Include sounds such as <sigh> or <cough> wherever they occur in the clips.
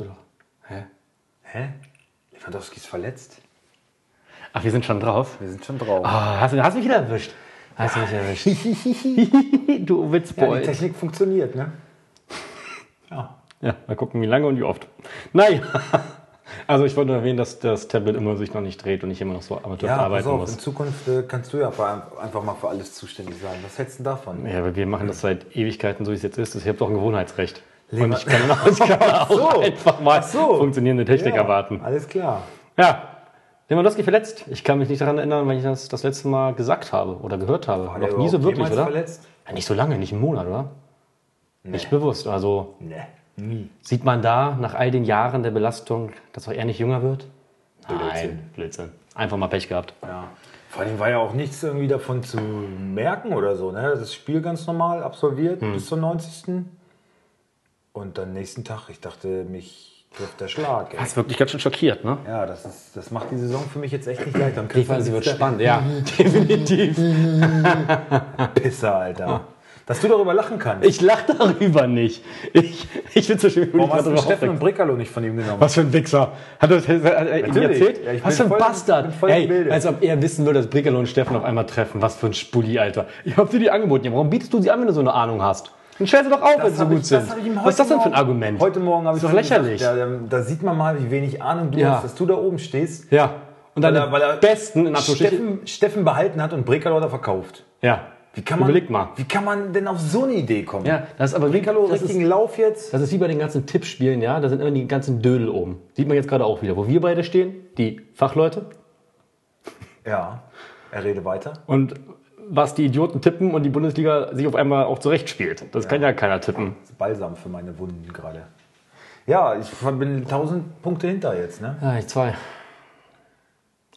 du doch. Hä? Hä? Lewandowski ist verletzt. Ach, wir sind schon drauf. Wir sind schon drauf. Ah, hast, du, hast mich wieder erwischt. Hast du mich erwischt. <laughs> du Ja, die. Technik funktioniert, ne? <laughs> Ja. Ja, mal gucken, wie lange und wie oft. Naja. <laughs> Also ich wollte nur erwähnen, dass das Tablet immer sich noch nicht dreht und ich immer noch so amateurhaft Ja, pass arbeiten auf, in muss. Zukunft äh, kannst du ja einfach mal für alles zuständig sein. Was hältst du davon? Ja, aber wir machen das seit Ewigkeiten, so wie es jetzt ist. Ich habe doch ein Gewohnheitsrecht. Leber- Und ich kann, auch- <laughs> ich kann auch so. einfach mal so. funktionierende Technik Ja, erwarten. Alles klar. Ja, Lewandowski verletzt. Ich kann mich nicht daran erinnern, wenn ich das das letzte Mal gesagt habe oder gehört habe. War Noch nie so wirklich, oder? verletzt? Ja, nicht so lange, nicht einen Monat, oder? Nicht bewusst. Also Ne, nie. sieht man da nach all den Jahren der Belastung, dass auch er nicht jünger wird? Nein, Blödsinn. Einfach mal Pech gehabt. Ja. Vor allem war ja auch nichts irgendwie davon zu merken oder so. Ne? Das Spiel ganz normal absolviert Hm. bis zum 90. Und dann nächsten Tag, ich dachte, mich trifft der Schlag. Ey. Das ist wirklich ganz schön schockiert, ne? Ja, das, ist, das macht die Saison für mich jetzt echt nicht leicht. Man sie wird spannend, ja. <laughs> Definitiv. Pisser, Alter. Dass du darüber lachen kannst. Ich lache darüber nicht. Ich, ich finde so schön, wie Warum ich hast du Steffen und. Brickerlo nicht von ihm genommen? Was für ein Wichser. Hat er das hat er Natürlich. erzählt? Ja, Was für ein voll- Bastard. Ey, als ob er wissen würde, dass Brickerlo und Steffen auf einmal treffen. Was für ein Spulli, Alter. Ich hab dir die angeboten. Ja, warum bietest du sie an, wenn du so eine Ahnung hast? Dann stell sie doch auf, wenn sie so gut ich- sind. Was ist das denn für ein Argument? Heute Morgen habe ich doch schon lächerlich. Gesagt, ja, da, da sieht man mal, wie wenig Ahnung du Ja. hast, dass du da oben stehst. Ja. Und Weil deine er- weil er besten, in. Steffen, Steffen behalten hat und da verkauft. Ja. Wie kann man, Überleg mal. Wie kann man denn auf so eine Idee kommen? Ja, das ist aber Brickerlo, das ist, richtigen Lauf jetzt. das ist wie bei den ganzen Tippspielen, ja. Da sind immer die ganzen Dödel oben. Sieht man jetzt gerade auch wieder. Wo wir beide stehen, die Fachleute. Ja, er rede weiter. Und was die Idioten tippen und die Bundesliga sich auf einmal auch zurechtspielt. Das kann ja keiner tippen. Das ist Balsam für meine Wunden gerade. Ja, ich bin 1000 Punkte hinter jetzt, ne? Ja, ich zwei.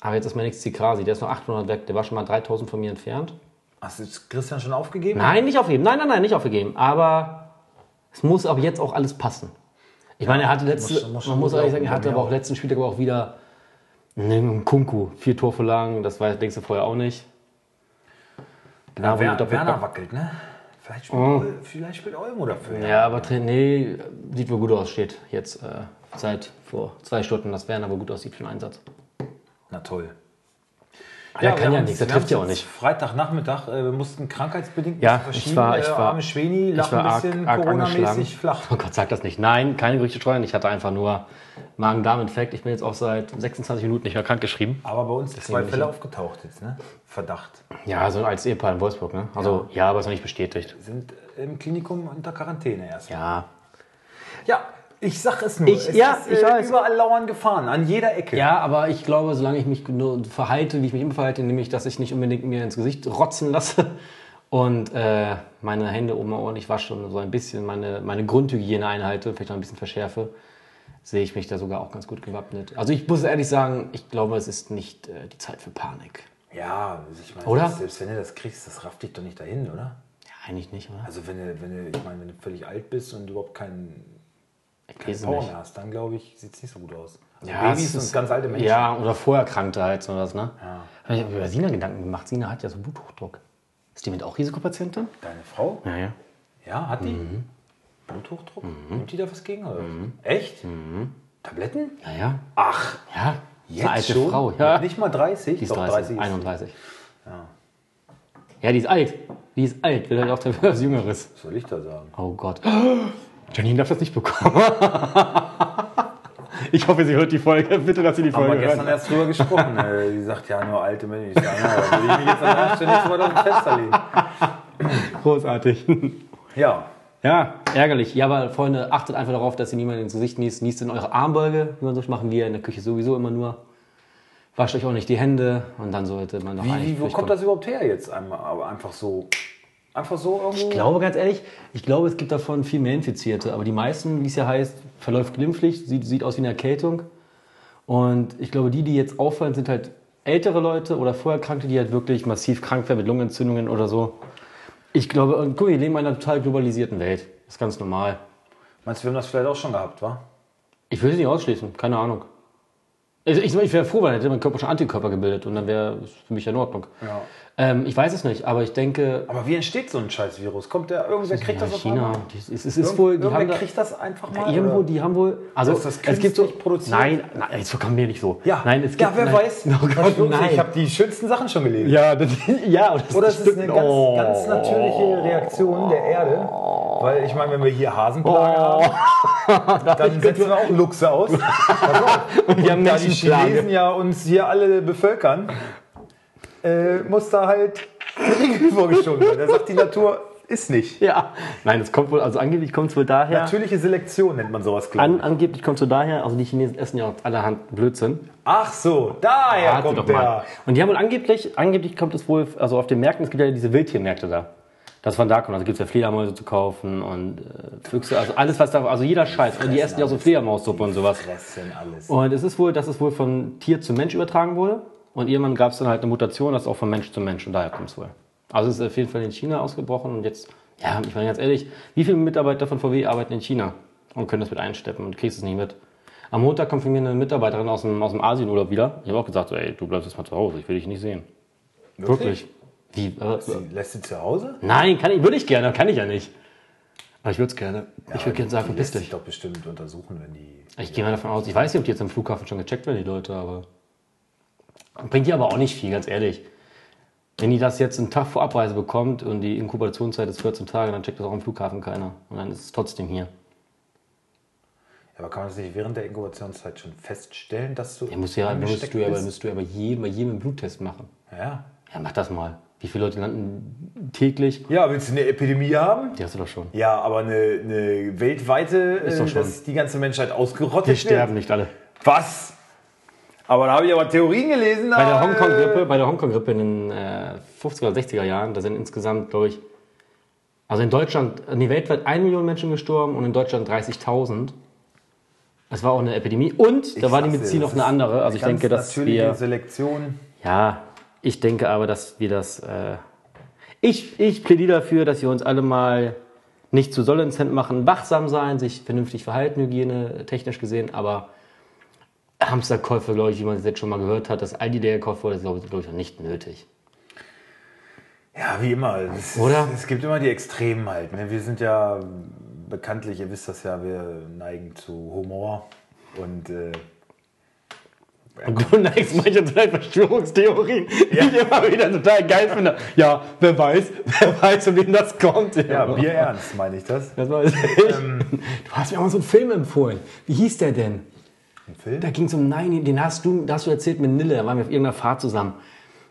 Aber jetzt ist mein nächstes Krasi. Der ist nur 800 weg. Der war schon mal 3000 von mir entfernt. Hast du jetzt Christian schon aufgegeben? Nein, nicht aufgeben. Nein, nein, nein, nicht aufgegeben. Aber es muss aber jetzt auch alles passen. Ich meine, er hatte letzte, muss- muss man muss ehrlich sagen, er hatte aber auch auch. letzten Spieltag aber auch wieder einen Kunku. Vier Torvorlagen, das war, denkst du vorher auch nicht. Genau, Wer, doppelt- Werner wackelt, ne? Vielleicht spielt, Ol- vielleicht spielt Olmo dafür. Ja, aber Tra- nee, sieht wohl gut aus, steht jetzt äh, seit vor zwei Stunden, dass Werner wohl gut aussieht für den Einsatz. Na toll. Der kann wir ja nichts, der wir trifft ja auch nicht. Freitagnachmittag, äh, wir mussten krankheitsbedingt Ja, was ich verschieben. war- ich äh, war- arme Schweni lag ein bisschen Corona-mäßig flach. Oh Gott, sag das nicht. Nein, keine Gerüchte streuen. Ich hatte einfach nur Magen-Darm-Infekt. Ich bin jetzt auch seit 26 Minuten nicht mehr krank geschrieben. Aber bei uns zwei bin ich Fälle ja- aufgetaucht jetzt, ne? Verdacht. Ja, so als Ehepaar in Wolfsburg, ne? Also, ja, aber ist noch nicht bestätigt. Sind im Klinikum unter Quarantäne erst. Ja. Ja, ich sag es nur. Ich- es ja, ist, ich weiß. Überall lauern Gefahren, an jeder Ecke. Ja, aber ich glaube, solange ich mich nur verhalte, wie ich mich immer verhalte, nämlich, dass ich nicht unbedingt mir ins Gesicht rotzen lasse und äh, meine Hände oben ordentlich wasche und so ein bisschen meine, meine Grundhygiene einhalte, vielleicht noch ein bisschen verschärfe, sehe ich mich da sogar auch ganz gut gewappnet. Also ich muss ehrlich sagen, ich glaube, es ist nicht äh, die Zeit für Panik. Ja, also ich meine, Oder? selbst- selbst wenn du das kriegst, das rafft dich doch nicht dahin, oder? Ja, eigentlich nicht, oder? Also wenn du, wenn du, ich meine, wenn du völlig alt bist und überhaupt keinen Mehr hast, dann glaube ich, sieht es nicht so gut aus. Also Ja, Babys es und ist- ganz alte Menschen. Ja, oder Vorerkrankte halt sowas, ne? Ja. Habe ich hab mir über Sina Gedanken gemacht. Sina hat ja so Bluthochdruck. Ist die mit auch Risikopatientin? Deine Frau? Ja, ja. Ja, hat die? Mhm. Bluthochdruck? Nimmt die da was gegen? Oder? Echt? Tabletten? Ja, ja. Ach, Ja, jetzt eine alte schon? Frau. Ja. Nicht mal 30? Die ist Doch, 30, ist- 31. Ja. Ja, die ist alt. Die ist alt. Will halt auch der <laughs> was Jüngeres. Was soll ich da sagen? Oh Gott. Janine darf das nicht bekommen. <laughs> ich hoffe, sie hört die Folge. Bitte, dass sie die Haben wir Folge gestern hört. erst drüber gesprochen. äh, <laughs> die sagt ja nur alte Menschen. Ich sage, ja, würde ich mich jetzt an der Stelle nicht so weit aus dem Fenster. Großartig. Ja, Ja, ärgerlich. Ja, aber Freunde, achtet einfach darauf, dass ihr niemanden ins Gesicht niest. Niest in eure Armbeuge. Wie man so machen wir in der Küche sowieso immer nur. Wascht euch auch nicht die Hände und dann sollte man doch wie, eigentlich wie, wo kommt das überhaupt her jetzt? Einmal, aber einfach so, einfach so irgendwo? Ich glaube ganz ehrlich, ich glaube, es gibt davon viel mehr Infizierte. Aber die meisten, wie es ja heißt, verläuft glimpflich, sieht, sieht aus wie eine Erkältung. Und ich glaube, die, die jetzt auffallen, sind halt ältere Leute oder Vorerkrankte, die halt wirklich massiv krank werden mit Lungenentzündungen oder so. Ich glaube, und guck, wir leben in einer total globalisierten Welt. Das ist ganz normal. Meinst du, wir haben das vielleicht auch schon gehabt, wa? Ich will es nicht ausschließen, keine Ahnung. Also ich, ich wäre froh, weil dann hätte mein Körper schon Antikörper gebildet und dann wäre es für mich ja in Ordnung. Ja. Ähm, ich weiß es nicht, aber ich denke, Aber wie entsteht so ein scheiß Virus? Kommt der, irgendwer kriegt ja, das auf China, einmal? es, ist wohl, die haben da, kriegt das einfach mal? irgendwo, oder? die haben wohl, also das es gibt so, produziert? nein, nein, jetzt kommen wir nicht so. Ja, nein, es gibt, ja wer nein, weiß. <laughs> Oh Gott, nein. Ich habe die schönsten Sachen schon gelesen. ja, das, <laughs> ja, das Oder es ist eine ganz, Oh. ganz natürliche Reaktion der Erde. Weil ich meine, wenn wir hier Hasenplage haben, <laughs> dann setzen wir auch Luchse aus. Und wir haben da die. Chinesen ja uns hier alle bevölkern, äh, muss da halt eine <laughs> Regel vorgeschoben werden. Da sagt die Natur, ist nicht. Ja, nein, es kommt wohl, also angeblich kommt es wohl daher. Natürliche Selektion nennt man sowas, glaube An, ich. angeblich kommt es wohl daher, also die Chinesen essen ja auch allerhand Blödsinn. Ach so, daher Warte kommt der. mal. Und die haben wohl angeblich, angeblich kommt es wohl, also auf den Märkten, es gibt ja diese Wildtiermärkte da. Das von da kommt, also gibt es ja Fledermäuse zu kaufen und äh, Füchse, also alles was da, also jeder Scheiß. Und die essen ja auch so Fledermaussuppe und sowas. Fressen alles. Und es ist wohl, dass es wohl von Tier zu Mensch übertragen wurde. Und irgendwann gab es dann halt eine Mutation, das auch von Mensch zu Mensch und daher kommt es wohl. Also es ist auf jeden Fall in China ausgebrochen und jetzt, ja, ich meine ganz ehrlich, wie viele Mitarbeiter von VW arbeiten in China und können das mit einsteppen und kriegst es nicht mit? Am Montag kommt von mir eine Mitarbeiterin aus dem, aus dem Asienurlaub wieder. Ich habe auch gesagt, so, ey, du bleibst jetzt mal zu Hause, ich will dich nicht sehen. Wirklich? Wie? Äh, Sie lässt sie zu Hause? nein, kann ich, würde ich gerne, kann ich ja nicht. Aber ich würde es gerne. ich würde gerne sagen, verpiss dich. doch bestimmt untersuchen, wenn die. Ich gehe mal davon aus, ich weiß nicht, ob die jetzt am Flughafen schon gecheckt werden, die Leute, aber. Bringt die aber auch nicht viel, ganz ehrlich. Wenn die das jetzt einen Tag vor Abreise bekommt und die Inkubationszeit ist 14 Tage, dann checkt das auch am Flughafen keiner. Und dann ist es trotzdem hier. Ja, aber kann man das nicht während der Inkubationszeit schon feststellen, dass du. Ja, musst ja, musst du ja, musst du ja bei jedem, bei jedem einen Bluttest machen. Ja. Ja, mach das mal. Wie viele Leute landen täglich? Ja, willst du eine Epidemie haben? Die hast du doch schon. Ja, aber eine, eine weltweite, Ist doch äh, schon. dass die ganze Menschheit ausgerottet Die sterben wird. nicht alle. Was? Aber da habe ich aber Theorien gelesen. Bei der da, Hongkong-Grippe, bei der Hongkong-Grippe in den äh, 50er oder 60er Jahren, da sind insgesamt, glaube ich, also in Deutschland, nee, weltweit 1 Million Menschen gestorben und in Deutschland 30.000. Das war auch eine Epidemie und da Ich war die Medizin noch eine andere. Also ich denke, dass wir, Selektion. ja, ich denke aber, dass wir das, äh, ich, ich plädiere dafür, dass wir uns alle mal nicht zu Sollenzent machen, wachsam sein, sich vernünftig verhalten, Hygiene technisch gesehen, aber Hamsterkäufe, glaube ich, wie man es jetzt schon mal gehört hat, dass Aldi der gekauft wurde, ist, glaube ich, glaube ich, nicht nötig. Ja, wie immer. Es, Oder? Es, gibt immer die Extremen halt. Ne? Wir sind ja bekanntlich, ihr wisst das ja, wir neigen zu Humor. Und äh, Und du neigst manche zu deinen Verschwörungstheorien, die ich immer wieder total geil finde. Ja, wer weiß, <laughs> wer weiß, von wem das kommt. ja, Bier ernst, meine ich das. Das weiß ich. du hast mir auch mal so einen Film empfohlen. Wie hieß der denn? Ein Film? Da ging es um 9 den hast du, da hast du erzählt mit Nille, da waren wir auf irgendeiner Fahrt zusammen.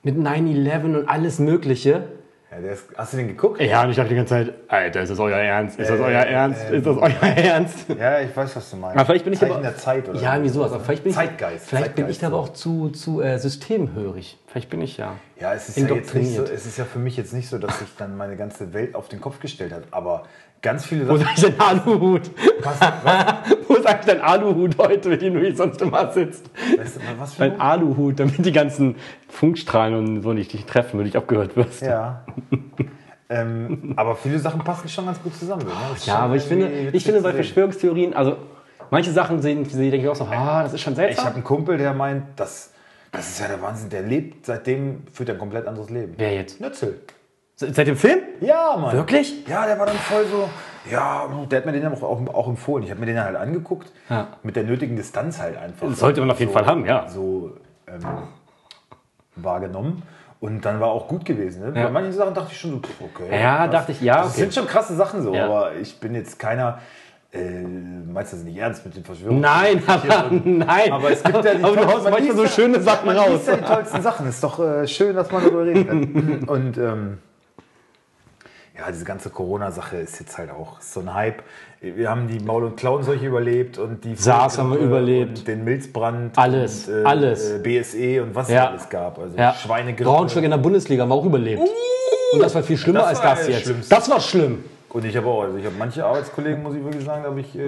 Mit 9-11 und alles Mögliche. Ja, der ist, hast du den geguckt? Ja, und ich dachte die ganze Zeit, Alter, ist das euer Ernst? Ist das Äh, euer Ernst? äh, Ist das euer <laughs> Ernst? Ja, ich weiß, was du meinst. Aber vielleicht bin ich Zeichen aber, der Zeit oder Ja, irgendwie sowas. Aber vielleicht bin ich, Zeitgeist. Vielleicht bin ich Zeitgeist, da aber so. auch zu, zu äh, systemhörig. Vielleicht bin ich ja. Ja, es ist ja, jetzt nicht so, indoktriniert. es ist ja für mich jetzt nicht so, dass sich dann meine ganze Welt auf den Kopf gestellt hat. Aber ganz viele Wo ist Sachen. eigentlich dein Aluhut? Was, was, <laughs> Wo ist eigentlich dein Aluhut heute, mit dem du hier sonst immer sitzt? weißt du, was für Dein ein Aluhut, damit die ganzen Funkstrahlen und so nicht dich treffen, wenn du nicht abgehört wirst. Ja. ähm, aber viele Sachen passen schon ganz gut zusammen. Ne? Ja, aber ich finde, ich finde bei. Verschwörungstheorien, also manche Sachen sehen, sie denke ich auch so, ah, das ist schon Ich habe seltsam. einen Kumpel, der meint, das, das ist ja der Wahnsinn. Der lebt seitdem, führt er ein komplett anderes Leben. Wer jetzt? Nützel. Se- Seit dem Film? Ja, Mann. Wirklich? Ja, der war dann voll so. Ja, der hat mir den auch, auch, auch empfohlen. Ich habe mir den halt angeguckt. Ja. Mit der nötigen Distanz halt einfach. Das sollte man auf jeden so, Fall haben, ja. So ähm, wahrgenommen. Und dann war auch gut gewesen. Ne? Ja. Bei manchen Sachen dachte ich schon so, pff, okay. Ja, krass. dachte ich, ja, Das okay. sind schon krasse Sachen so, Ja. aber ich bin jetzt keiner. Äh, meinst du das nicht ernst mit den Verschwörungen? Nein, <laughs> aber nein. Aber es gibt ja die Aber du haust man manchmal so schöne Sachen man raus. liest ja die tollsten Sachen. Ist doch äh, schön, dass man darüber reden kann. <laughs> Und ähm, ja, diese ganze Corona-Sache ist jetzt halt auch so ein Hype. Wir haben die Maul- und Klauenseuche überlebt und die SARS haben wir überlebt. Und den Milzbrand. Alles, und, alles. Äh, BSE und was es Ja. alles gab. Also Ja. Schweinegrippe. Braunschweig in der Bundesliga haben wir auch überlebt. Und das war viel schlimmer Das als war das jetzt. Schlimmste. Das war schlimm. Und ich habe auch, also ich habe manche Arbeitskollegen, muss ich wirklich sagen, da habe ich äh,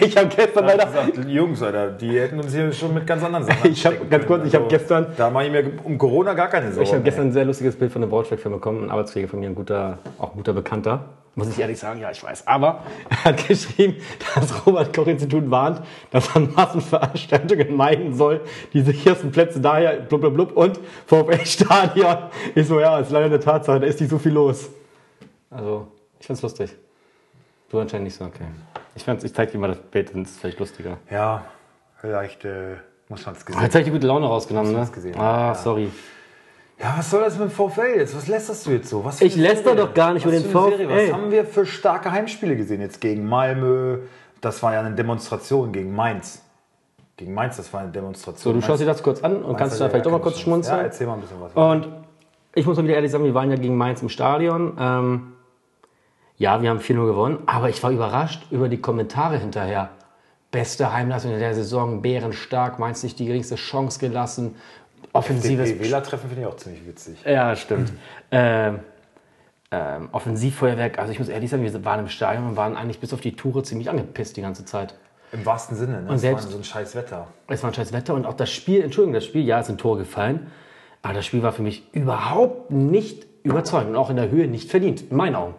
<laughs> Ich habe gestern leider. gesagt, Jungs, Alter, die hätten uns hier schon mit ganz anderen Sachen. <laughs> Ich hab- anstecken ganz kurz, ich hab gestern- Da mache ich mir um Corona gar keine Sorgen. Ich habe gestern ein sehr lustiges Bild von einem Braunschweig-Film bekommen. Ein Arbeitskollege von mir, ein guter, auch ein guter Bekannter. Muss ich ehrlich sagen, ja, ich weiß. Aber er hat geschrieben, das Robert-Koch-Institut warnt, dass man Massenveranstaltungen meiden soll. Die sichersten Plätze daher, blub, blub, blub, und VfL-Stadion. Ich so, ja, ist leider eine Tatsache, da ist nicht so viel los. Also, ich find's lustig. Du anscheinend nicht so, okay. Ich, fand's- ich zeig dir mal das Bild, dann ist es vielleicht lustiger. Ja, vielleicht äh, muss man es Oh, gesehen jetzt habe ich die gute Laune rausgenommen, ne? Gesehen? Ah, Ja. sorry. Ja, was soll das mit dem VfL jetzt? Was lästerst du jetzt so? Was Ich läster doch gar nicht Was über den? VfL. Was haben wir für starke Heimspiele gesehen jetzt gegen Malmö? Das war ja eine Demonstration gegen Mainz. Gegen Mainz, das war eine Demonstration. So, du schaust dir das kurz an und kannst da vielleicht auch mal kurz schmunzeln. Ja, erzähl mal ein bisschen was. Und ich muss mal wieder ehrlich sagen, wir waren ja gegen Mainz im Stadion. Ähm, ja, wir haben 4-0 gewonnen, aber ich war überrascht über die Kommentare hinterher. Beste Heimleistung in der Saison, bärenstark, Mainz nicht die geringste Chance gelassen. Offensives Die Wählertreffen finde ich auch ziemlich witzig. Ja, stimmt. Ähm, ähm, Offensivfeuerwerk, also ich muss ehrlich sagen, wir waren im Stadion und waren eigentlich bis auf die Toure ziemlich angepisst die ganze Zeit. Im wahrsten Sinne, ne? Es selbst- war so ein scheiß Wetter. Es war ein scheiß Wetter und auch das Spiel, Entschuldigung, das Spiel, ja, es sind Tore gefallen, aber das Spiel war für mich überhaupt nicht überzeugend und auch in der Höhe nicht verdient, in meinen Augen.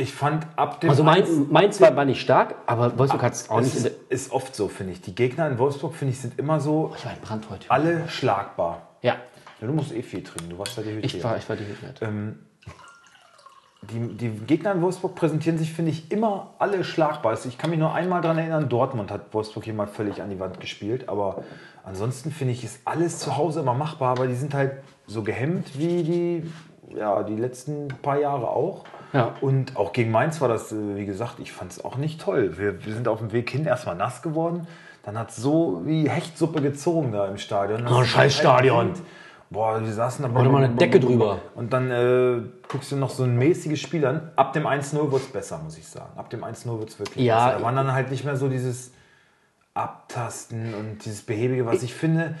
Ich fand ab dem Also Mainz, 1 Mainz war, war nicht stark, aber Wolfsburg hat es auch nicht. ist, oft so, finde ich. Die Gegner in Wolfsburg, finde ich, sind immer so ich war in Brand heute. alle schlagbar. Ja, Ja, du musst eh viel trinken, du warst ja die ich war, ich war die Hütte. Die, die Gegner in Wolfsburg präsentieren sich, finde ich, immer alle schlagbar. Also ich kann mich nur einmal daran erinnern, Dortmund hat Wolfsburg hier mal völlig an die Wand gespielt. Aber ansonsten finde ich, ist alles zu Hause immer machbar. Aber die sind halt so gehemmt wie die, ja, die letzten paar Jahre auch. Ja. Und auch gegen Mainz war das, äh, wie gesagt, ich fand es auch nicht toll. Wir, wir sind auf dem Weg hin erstmal nass geworden. Dann hat es so wie Hechtsuppe gezogen da im Stadion. Oh, scheiß Stadion. Boah, wir saßen da. Oder mal eine Decke drüber. Und dann äh, guckst du noch so ein mäßiges Spiel an. Ab dem 1-0 wird es besser, muss ich sagen. Ab dem 1-0 wird es wirklich Ja. besser. Da waren dann halt nicht mehr so dieses Abtasten und dieses Behäbige, was ich finde.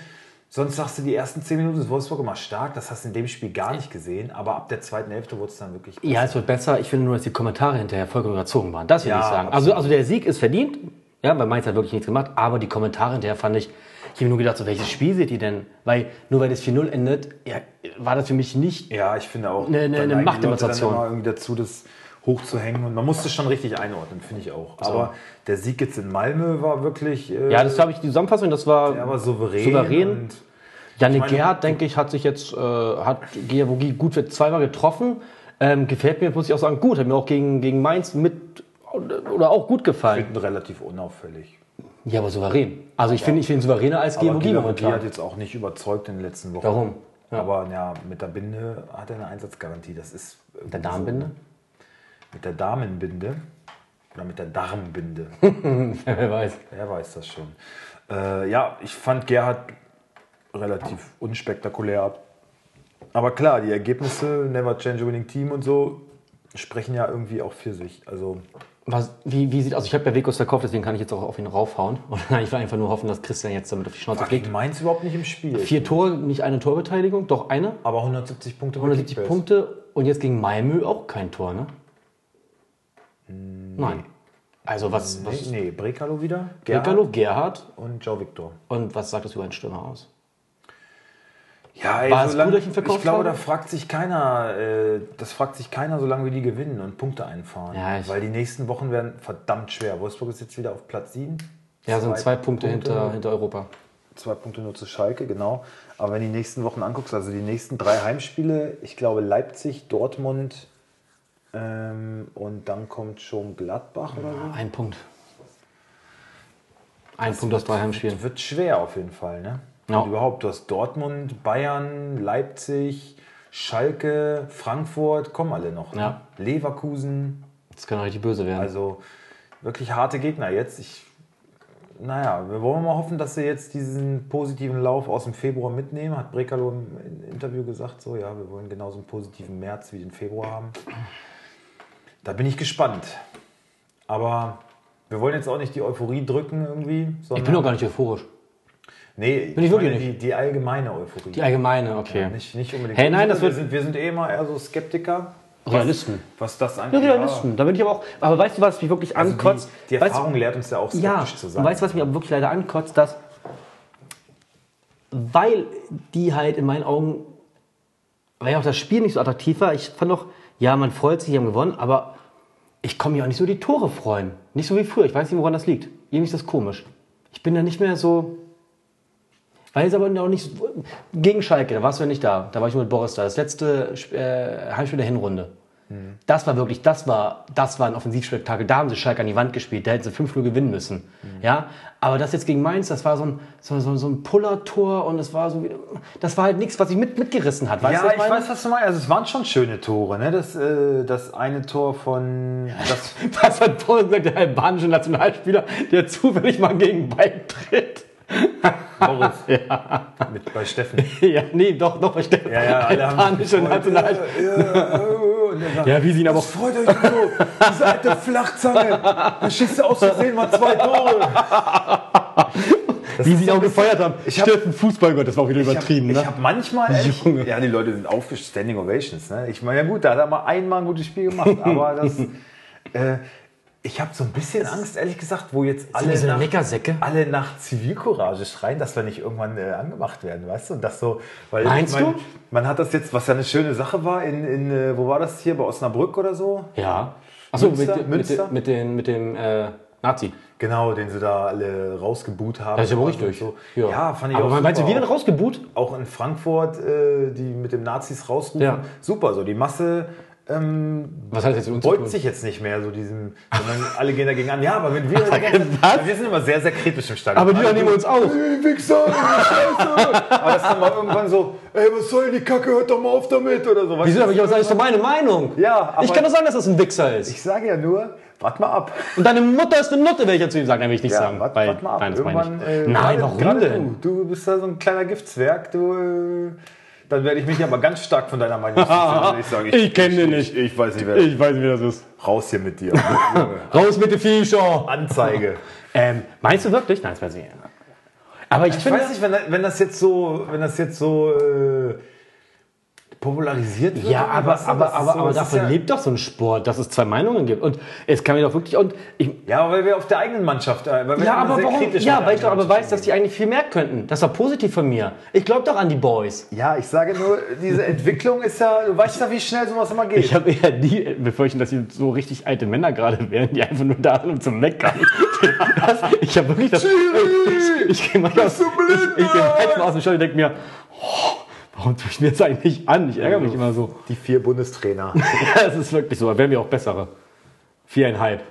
Sonst sagst du, die ersten 10 Minuten ist Wolfsburg immer stark. Das hast du in dem Spiel gar nicht gesehen. Aber ab der zweiten Hälfte wurde es dann wirklich besser. Ja, es wird besser. Ich finde nur, dass die Kommentare hinterher vollkommen überzogen waren. Das will Ja, ich sagen. Also, also der Sieg ist verdient. Ja, weil Mainz hat wirklich nichts gemacht. Aber die Kommentare hinterher fand ich, ich habe mir nur gedacht, so, welches Spiel seht ihr denn? Weil nur weil das 4-0 endet, ja, war das für mich nicht Ja, ich finde auch. Eine- eine- eine Machtdemonstration. Leute dann immer irgendwie dazu, das hochzuhängen. Und man muss das schon richtig einordnen, finde ich auch. Aber der Sieg jetzt in Malmö war wirklich. Äh, Ja, das habe ich die Zusammenfassung, das war der war souverän. souverän. Janik Gerhardt, denke ich, hat sich jetzt, äh, hat Giavogi gut für zweimal getroffen. Ähm, gefällt mir, muss ich auch sagen, gut. Hat mir auch gegen, gegen Mainz mit oder auch gut gefallen. finden relativ unauffällig. Ja, aber souverän. Also ich finde ich finde ihn souveräner als Giovanni momentan. hat jetzt auch nicht überzeugt in den letzten Wochen. Warum? Aber ja, mit der Binde hat er eine Einsatzgarantie. Das ist Der Darmbinde? So, mit der Damenbinde oder mit der Darmbinde. <laughs> Wer weiß. Wer weiß das schon. Äh, ja, ich fand Gerhard relativ unspektakulär. Aber klar, die Ergebnisse, Never Change a Winning Team und so, sprechen ja irgendwie auch für sich. Also Was, wie, wie sieht also ich habe ja Vekos verkauft, deswegen kann ich jetzt auch auf ihn raufhauen. <laughs> Und ich will einfach nur hoffen, dass Christian jetzt damit auf die Schnauze fliegt. Mainz überhaupt nicht im Spiel. Vier Tore, nicht eine Torbeteiligung, doch eine. Aber 170 Punkte bei 170 Kickbase. Punkte und jetzt gegen Malmö auch kein Tor, ne? Nein. Also was, was Nee, nee, Brekalo wieder. Brekalo, Gerhard und Joe Victor. und was sagt das über einen Stürmer aus? Ja, ey, War es solange- gut, ich verkauft ich glaube, habe? da fragt sich keiner, äh, das fragt sich keiner, solange wir die gewinnen und Punkte einfahren. Ja, Weil die nächsten Wochen werden verdammt schwer. Wolfsburg ist jetzt wieder auf Platz 7. Ja, sind zwei Punkte, hinter, hinter Europa. Zwei Punkte nur zu Schalke, genau. Aber wenn du die nächsten Wochen anguckst, also die nächsten drei Heimspiele, ich glaube Leipzig, Dortmund ähm, und dann kommt schon Gladbach oder so. Ein Punkt. Ein Punkt aus drei Heimspielen. Wird schwer auf jeden Fall, ne? Ja. Und überhaupt, du hast Dortmund, Bayern, Leipzig, Schalke, Frankfurt, kommen alle noch. Ne? Ja. Leverkusen, Das kann richtig böse werden. also wirklich harte Gegner jetzt. Ich, naja, wir wollen mal hoffen, dass sie jetzt diesen positiven Lauf aus dem Februar mitnehmen. Hat Brekalo im Interview gesagt, so, ja, wir wollen genauso einen positiven März wie den Februar haben. Da bin ich gespannt. Aber wir wollen jetzt auch nicht die Euphorie drücken irgendwie. Sondern, ich bin doch gar nicht euphorisch. Nee, Bin ich wirklich meine Die, die allgemeine Euphorie. Die allgemeine, okay. Ja, nicht, nicht unbedingt. Hey, nein, das wir, wird- sind, wir sind eh immer eher so Skeptiker. Realisten. Was das Ja, angeht. Realisten. Da bin ich aber auch. Aber weißt du, was mich wirklich Also ankotzt? die, die weißt, Erfahrung lehrt uns ja auch ja, skeptisch zu sein. weißt du, was mich aber wirklich leider ankotzt, dass weil die halt in meinen Augen, weil ja auch das Spiel nicht so attraktiv war, ich fand doch, ja, man freut sich, die haben gewonnen, aber ich komme mir auch nicht so die Tore freuen. Nicht so wie früher. Ich weiß nicht, woran das liegt. Irgendwie ist das komisch. Ich bin da nicht mehr so. Weil es aber auch nicht. Gegen Schalke, da warst du ja nicht da. Da war ich nur mit Boris da. Das letzte äh, Heimspiel der Hinrunde. Das war wirklich, das war, das war ein Offensivspektakel. Da haben sie Schalke an die Wand gespielt. Da hätten sie 5-0 gewinnen müssen. Ja, aber das jetzt gegen Mainz, das war so ein, so, so, so ein Puller-Tor und es war so, das war halt nichts, was sich mit, mitgerissen hat. Weißt ja, du, ich meine? weiß, was du meinst. Also es waren schon schöne Tore. Ne? Das, äh, das eine Tor von... Das, <laughs> Was hat vorhin gesagt, der albanische Nationalspieler, der zufällig mal gegen Ball tritt? <laughs> Boris. Mit, bei Steffen. <laughs> Ja, nee, doch, doch, bei Steffen. Ja, ja, alle haben albanische. Nationalspieler. Ja, ja, und er sagt, Ja, wie sie ihn aber auch Freut euch so, diese alte Flachzange. Da schießt du aus Versehen mal zwei Tore. wie sie ihn auch gefeuert haben. Ich hab- Steffen Fußballgott, das war auch wieder übertrieben, ich ne? habe hab manchmal, Junge. ja, die Leute sind aufgestellt, Standing Ovations. Ne? Ich meine, ja gut, da hat er mal einmal ein gutes Spiel gemacht, <laughs> aber das, äh, ich habe so ein bisschen Angst, ehrlich gesagt, wo jetzt alle diese nach, alle nach Zivilcourage schreien, dass wir nicht irgendwann äh, angemacht werden, weißt du? Und das so, weil Meinst ich mein, du? Man hat das jetzt, was ja eine schöne Sache war, in, in äh, wo war das hier, bei Osnabrück oder so? Ja. Achso, Münster? mit, Münster? mit, mit, den, mit dem äh, Nazi. Genau, den sie da alle rausgebuht haben. Das ist ja wohl Und richtig. So. Ja. fand ich Aber auch meinst du, super. wir werden rausgebuht? auch in Frankfurt, äh, die mit dem Nazis rausrufen, Ja. super. So die Masse ähm, Was heißt jetzt beugt sich jetzt nicht mehr so diesem, sondern <laughs> alle gehen dagegen an. Ja, aber wenn wir, Was? wir sind immer sehr, sehr kritisch im Stadion. Aber die nehmen uns auch. Ey, Wichser, Scheiße. aber das ist dann mal irgendwann so, ey, was soll die Kacke, hört doch mal auf damit oder so. Wieso? Aber ich das ist doch meine Meinung. Ja, aber- ich kann doch sagen, dass das ein Wichser ist. Ich sage ja nur, warte mal ab. Und deine Mutter ist eine Nutte, werde ich ja zu ihm sagen. Nein, will ich nicht Ja, sagen. warte weil, wart mal ab. Nein, das meine ich. Äh, nein, warum denn? Du, du bist da so ein kleiner Giftzwerg, du. Äh, dann werde ich mich aber ganz stark von deiner Meinung ich <laughs> sage, Ich kenn den nicht. Ich, ich weiß nicht, wer. Ich weiß nicht, wie das ist. Raus hier mit dir. <laughs> Raus mit den Viecher! Anzeige. <laughs> Ähm, meinst du wirklich? Nein, das weiß ich nicht. Aber ich, Ich finde, weiß nicht, wenn, wenn das jetzt so, wenn das jetzt so äh, popularisiert wird. Ja, aber, aber, ist aber, so- aber davon ja, lebt doch so ein Sport, dass es zwei Meinungen gibt. Und es kann mir doch wirklich. Und ich, Ja, weil wir auf der eigenen Mannschaft. äh, Weil wir ja, aber warum? Ja, weil ich doch aber weiß, dass die eigentlich viel mehr könnten. Das war positiv von mir. Ich glaube doch an die Boys. Ja, ich sage nur, diese Entwicklung ist ja, du weißt ja, wie schnell sowas immer geht. Ich habe eher die Befürchtung, dass sie so richtig alte Männer gerade wären, die einfach nur da sind, um zu meckern. Ich habe wirklich das. Ich, ich gehe manchmal aus, ich, ich gehe Mann? manchmal aus dem Stadion und denke mir, oh, warum tue ich mir das eigentlich an? Ich ärgere mich immer so. die vier Bundestrainer. <laughs> Ja, es ist wirklich so. Da wären wir auch bessere. Viereinhalb.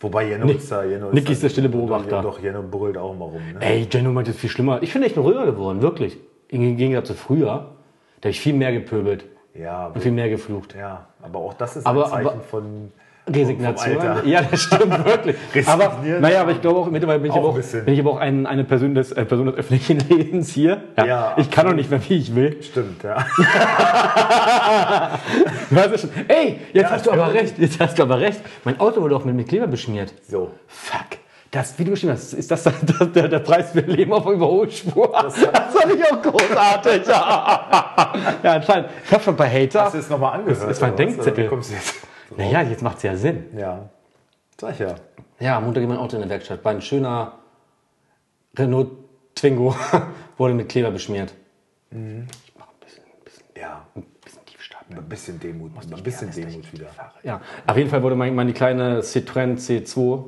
Wobei Jenno ist da. Jenno Niki da- ist der stille Beobachter. Doch, Jenno brüllt auch immer rum. Ne? Ey, Jenno meint, das ist viel schlimmer. Ich finde, bin ruhiger geworden, wirklich. Im Gegensatz zu früher. Da habe ich viel mehr gepöbelt Ja, und viel mehr geflucht. ja, aber auch das ist Aber- ein Zeichen aber- von. Resignation. Ja, das stimmt wirklich. <laughs> aber, naja, aber ich glaube auch, mittlerweile bin ich Auch aber ein auch, bin ich aber auch ein, eine Person des, äh, Person des öffentlichen <laughs> Lebens hier. Ja, ich kann doch nicht mehr, wie ich will. Stimmt, ja. Du hast ja schon, ey, jetzt Ja, hast du aber recht. Jetzt hast du aber recht. Mein Auto wurde auch mit, mit Kleber beschmiert. So. Fuck. Das, wie du geschrieben hast, ist das, <laughs> das der, der Preis für Leben auf Überholspur? Das, fand ich auch großartig. ja, anscheinend. Ich habe schon bei Hater. Hast du es nochmal angehört? Das ist mein? Denkzettel. Wie kommst du jetzt? Naja, jetzt macht es ja Sinn. Ja. Sag ich ja. Ja, am Montag geht mein Auto in der Werkstatt. War ein schöner Renault Twingo. <laughs> wurde mit Kleber beschmiert. Ich mache ein bisschen, ein bisschen, Ja. ein bisschen Tiefstapeln. Ein bisschen Demut. Ein bisschen Demut wieder. Ja, auf jeden Fall wurde mein, meine kleine Citroën C2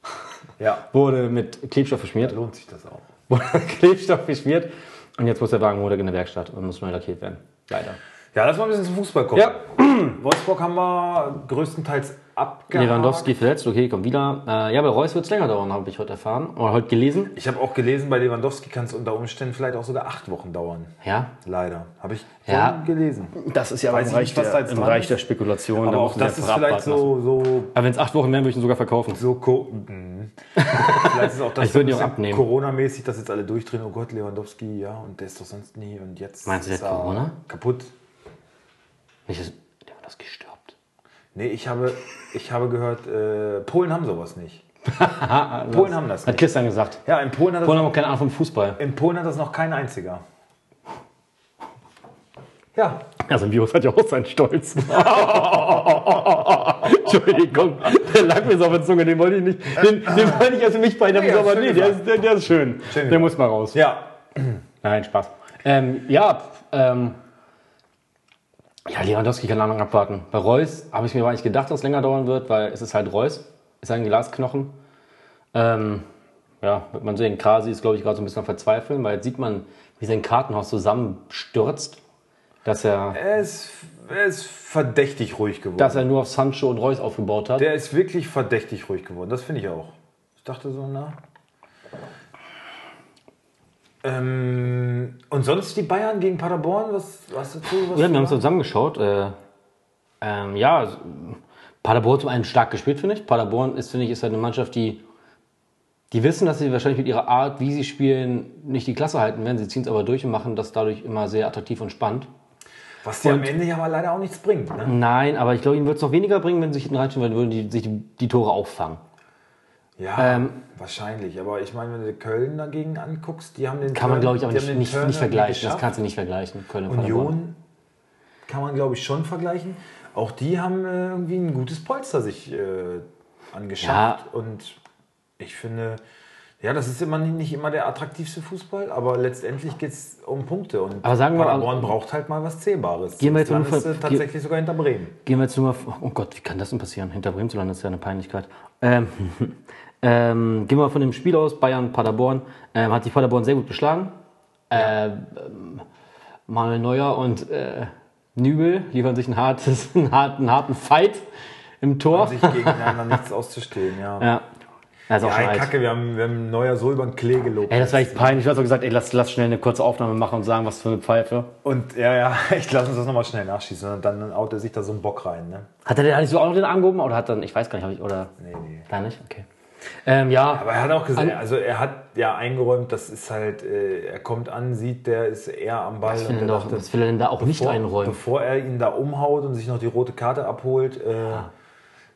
<laughs> Ja. wurde mit Klebstoff beschmiert. Lohnt sich das auch. <laughs> Wurde Klebstoff beschmiert. Und jetzt muss der Wagen Montag in der Werkstatt und muss neu lackiert werden. Leider. Ja, lass mal ein bisschen zum Fußball kommen. Ja. <clears throat> Wolfsburg haben wir größtenteils abgehakt. Lewandowski verletzt, okay, kommt wieder. Äh, ja, bei Reus wird es länger dauern, habe ich heute erfahren. Oder heute gelesen. Ich habe auch gelesen, bei Lewandowski kann es unter Umständen vielleicht auch sogar acht Wochen dauern. Ja. Leider. Habe ich Ja. gelesen. Das ist ja Weiß ich nicht, was da jetzt dran ist. Spekulation. Aber auch das ist vielleicht so, so, Aber wenn es acht Wochen wären, würde ich ihn sogar verkaufen. so Co. <laughs> Vielleicht ist auch das Ich so auch abnehmen. Corona-mäßig, dass jetzt alle durchdrehen. Oh Gott, Lewandowski, ja, und der ist doch sonst nie. Und jetzt Meinst du, der er Corona? kaputt. Nicht, dass Lewandowski stirbt. Nee, ich habe, ich habe gehört, äh, Polen haben sowas nicht. <laughs> Polen haben das Hat nicht. Christian gesagt. Ja, in Polen hat das, Polen haben auch keine Ahnung vom Fußball. in Polen hat das noch kein einziger. Ja. Also ein Virus hat ja auch seinen Stolz. <laughs> Entschuldigung, der lag mir so auf der Zunge, den wollte ich nicht, den, den wollte ich also nicht bei der Ja, aber nee, der ist, der, der ist schön. Schön der muss mal raus. Ja. Nein, Spaß. Ähm, ja, ähm, ja, Lewandowski kann lange abwarten. Bei Reus habe ich mir aber nicht gedacht, dass es länger dauern wird, weil es ist halt Reus, ist ein Glasknochen. Ähm, ja, wird man sehen. Krasi ist, glaube ich, gerade so ein bisschen am Verzweifeln, weil jetzt sieht man, wie sein Kartenhaus zusammenstürzt, dass er, Er ist, er ist verdächtig ruhig geworden. dass er nur auf Sancho und Reus aufgebaut hat. Der ist wirklich verdächtig ruhig geworden. Das finde ich auch. Ich dachte so, na. Ähm, und sonst die Bayern gegen Paderborn? Was was dazu? Was Ja, wir haben uns zusammengeschaut. Äh, ähm, ja, Paderborn hat zum einen stark gespielt, finde ich. Paderborn ist, finde ich, ist halt eine Mannschaft, die, die wissen, dass sie wahrscheinlich mit ihrer Art, wie sie spielen, nicht die Klasse halten werden. Sie ziehen es aber durch und machen das dadurch immer sehr attraktiv und spannend. was dir am Ende ja mal leider auch nichts bringt. Ne? Nein, aber ich glaube, ihnen wird es noch weniger bringen, wenn sie sich hinten reinstellen, weil würden die sich die, die Tore auffangen. Ja, Ähm, wahrscheinlich. Aber ich meine, wenn du Köln dagegen anguckst, die haben den Kann man, Turn- glaube ich, auch nicht, nicht, nicht vergleichen. Das kannst du nicht vergleichen. Köln und. Union kann man, glaube ich, schon vergleichen. Auch die haben äh, irgendwie ein gutes Polster sich äh, angeschafft. Und ich finde, ja, das ist immer nicht, immer der attraktivste Fußball, aber letztendlich geht es um Punkte. Und Aber sagen wir mal- Paderborn braucht halt mal was Zählbares. Gehen wir jetzt ist von- tatsächlich sogar hinter Bremen. Gehen wir jetzt nur mal. Oh Gott, wie kann das denn passieren? Hinter Bremen zu landen, das ist ja eine Peinlichkeit. Ähm, <laughs> ähm, gehen wir von dem Spiel aus, Bayern-Paderborn. Ähm, hat sich Paderborn sehr gut geschlagen. Ähm, Manuel Neuer und äh, Nübel liefern sich ein hartes, <laughs> einen harten, harten Fight im Tor. Um sich gegeneinander nichts auszustehen, ja. Ja. Er ist auch Ja, schon ey, alt. Kacke, wir haben, wir haben Neuer so über den Klee gelobt. Ey, das war echt peinlich. Du hast auch gesagt, ey, lass, lass schnell eine kurze Aufnahme machen und sagen, was für eine Pfeife. Und ja, ja, <laughs> ich lasse uns das nochmal schnell nachschießen und dann haut er sich da so einen Bock rein, ne? Hat er denn eigentlich so auch noch den Arm gehoben? Oder hat dann, ich weiß gar nicht, hab ich, oder? Nee, nee. Da nicht? Okay. Ähm, ja. Aber er hat auch gesagt, An- also er hat ja eingeräumt, das ist halt, äh, er kommt an, sieht, der ist eher am Ball. Was will, er dachte, was will er denn da auch nicht bevor, einräumen? Bevor er ihn da umhaut und sich noch die rote Karte abholt, äh,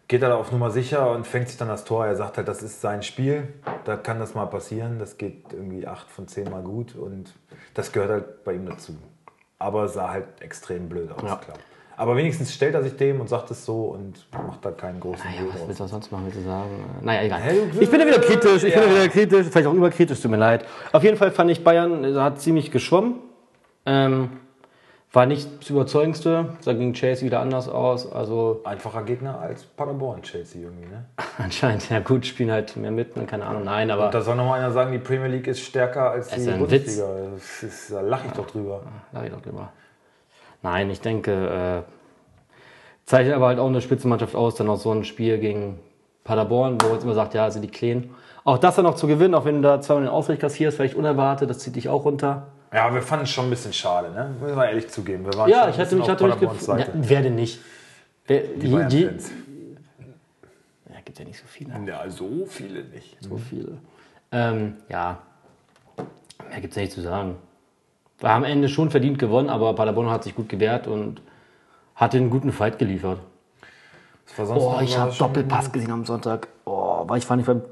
geht er da auf Nummer sicher und fängt sich dann das Tor. Er sagt halt, das ist sein Spiel, da kann das mal passieren. Das geht irgendwie acht von zehn Mal gut und das gehört halt bei ihm dazu. Aber sah halt extrem blöd aus, Ja. klar. Aber wenigstens stellt er sich dem und sagt es so und macht da keinen großen Naja, was willst du sonst machen, willst du sagen? Naja, egal. Ich bin ja wieder kritisch, ich bin ja Ja. wieder kritisch, vielleicht auch überkritisch, tut mir leid. Auf jeden Fall fand ich Bayern, äh, hat ziemlich geschwommen. Ähm, war nicht das Überzeugendste, sah gegen Chelsea wieder anders aus. Also Einfacher Gegner als Paderborn, Chelsea irgendwie, ne? <laughs> anscheinend, ja gut, spielen halt mehr mit, ne, keine Ahnung, nein, aber Da soll noch mal einer sagen, die Premier League ist stärker als die ist ein Bundesliga. Da lache ich doch drüber. da ich doch drüber. Nein, ich denke, äh, zeichnet aber halt auch eine Spitzenmannschaft aus, dann auch so ein Spiel gegen Paderborn, wo man jetzt immer sagt, ja, sind die Kleen. Auch das dann noch zu gewinnen, auch wenn du da zweimal den Ausgleich kassierst, vielleicht unerwartet, das zieht dich auch runter. Ja, wir fanden es schon ein bisschen schade, ne? Müssen wir ehrlich zugeben. Wir waren Ja, ich hatte, mich Paderborns gefreut. Ja, wer denn nicht? Wer, Die je, Bayern-Fans. ja, gibt ja nicht so viele. Ja, so viele nicht. So viele. Ähm, ja, mehr gibt es ja nicht zu sagen. War am Ende schon verdient gewonnen, aber Paderborn hat sich gut gewehrt und hat den guten Fight geliefert. Das war sonst Oh, ich habe. Doppelpass gesehen am Sonntag. Oh, war ich war nicht beim.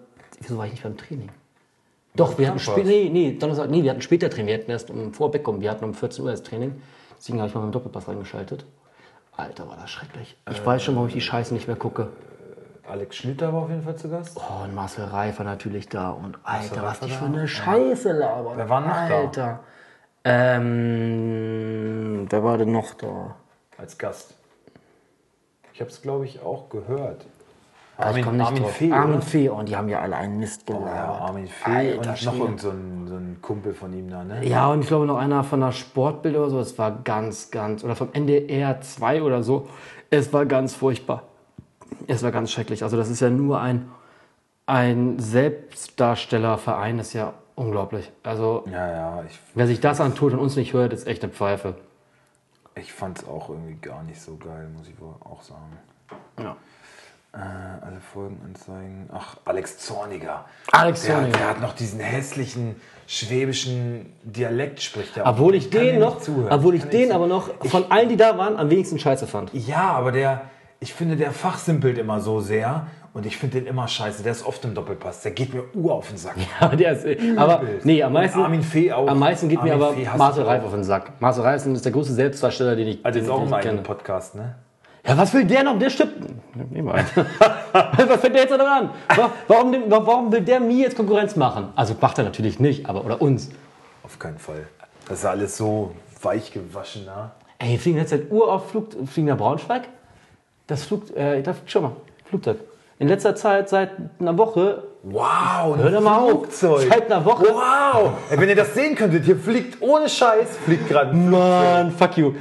Wieso war ich nicht beim Training? Doch, wir hatten. Nee, nee, Donnerstag, nee, wir hatten später Training. Wir hatten erst um vor Beckum. Wir hatten um 14 Uhr das Training. Deswegen habe ich mal mit dem Doppelpass reingeschaltet. Alter, war das schrecklich. Ich weiß schon, warum ich die Scheiße nicht mehr gucke. Alex Schlüter war auf jeden Fall zu Gast. Oh, und Marcel Reif war natürlich da. Und Alter, was Reif war die für eine Scheiße labern. Wer war noch da? Ähm, wer war denn noch da? Als Gast. Ich habe es, glaube ich, auch gehört. Ah, ich komm nicht Armin drauf. Fee, Armin oder? Fee. Und die haben ja alle einen Mist Ja, gelabert. Armin Fee Alter und noch irgend so ein, so ein Kumpel von ihm da, ne? Ja, und ich glaube noch einer von der Sportbild oder so. Es war ganz, ganz, oder vom NDR 2 oder so. Es war ganz furchtbar. Es war ganz schrecklich. Also das ist ja nur ein, ein Selbstdarstellerverein. Das ist ja unglaublich. Also Ja, ja, ich, wer sich das antut und uns nicht hört, ist echt eine Pfeife. ich fand es auch irgendwie gar nicht so geil, muss ich wohl auch sagen. Ja. Äh, alle Folgenanzeigen. Ach, Alex Zorniger. Alex Der, Zorniger. der hat noch diesen hässlichen schwäbischen Dialekt, spricht er. Obwohl ich den noch, zuhören. obwohl ich Kann den aber noch von allen, die da waren, am wenigsten scheiße fand. Ja, aber der, ich finde, der fachsimpelt immer so sehr. Und ich finde den immer scheiße. Der ist oft im Doppelpass. Der geht mir ur auf den Sack. <laughs> Aber, der ist, aber nee, am meisten, Und Armin Fee auch. am meisten geht mir Armin aber Fee hasse Marcel Reif auf den Sack. Marcel Reif ist der größte Selbstdarsteller, den ich, Also den, jetzt auch den im ich eigenen kenne. Podcast, ne? Ja, was will der noch? Der stimmt. <laughs> Was fängt der jetzt noch an? Wa- Warum, warum will der mir jetzt Konkurrenz machen? Also macht er natürlich nicht, aber oder uns. Auf keinen Fall. Das ist alles so weich gewaschen, ne? Ey, wir fliegen jetzt seit Uhr auf Flug, fliegen nach Braunschweig. Das Flug, äh, da fliegt schon mal, Flugzeug. In letzter Zeit, seit einer Woche, Wow, ein hör doch mal auf, Flugzeug. seit einer Woche, Wow! <laughs> Ey, wenn ihr das sehen könntet, hier fliegt ohne Scheiß, fliegt gerade ein Mann, fuck you.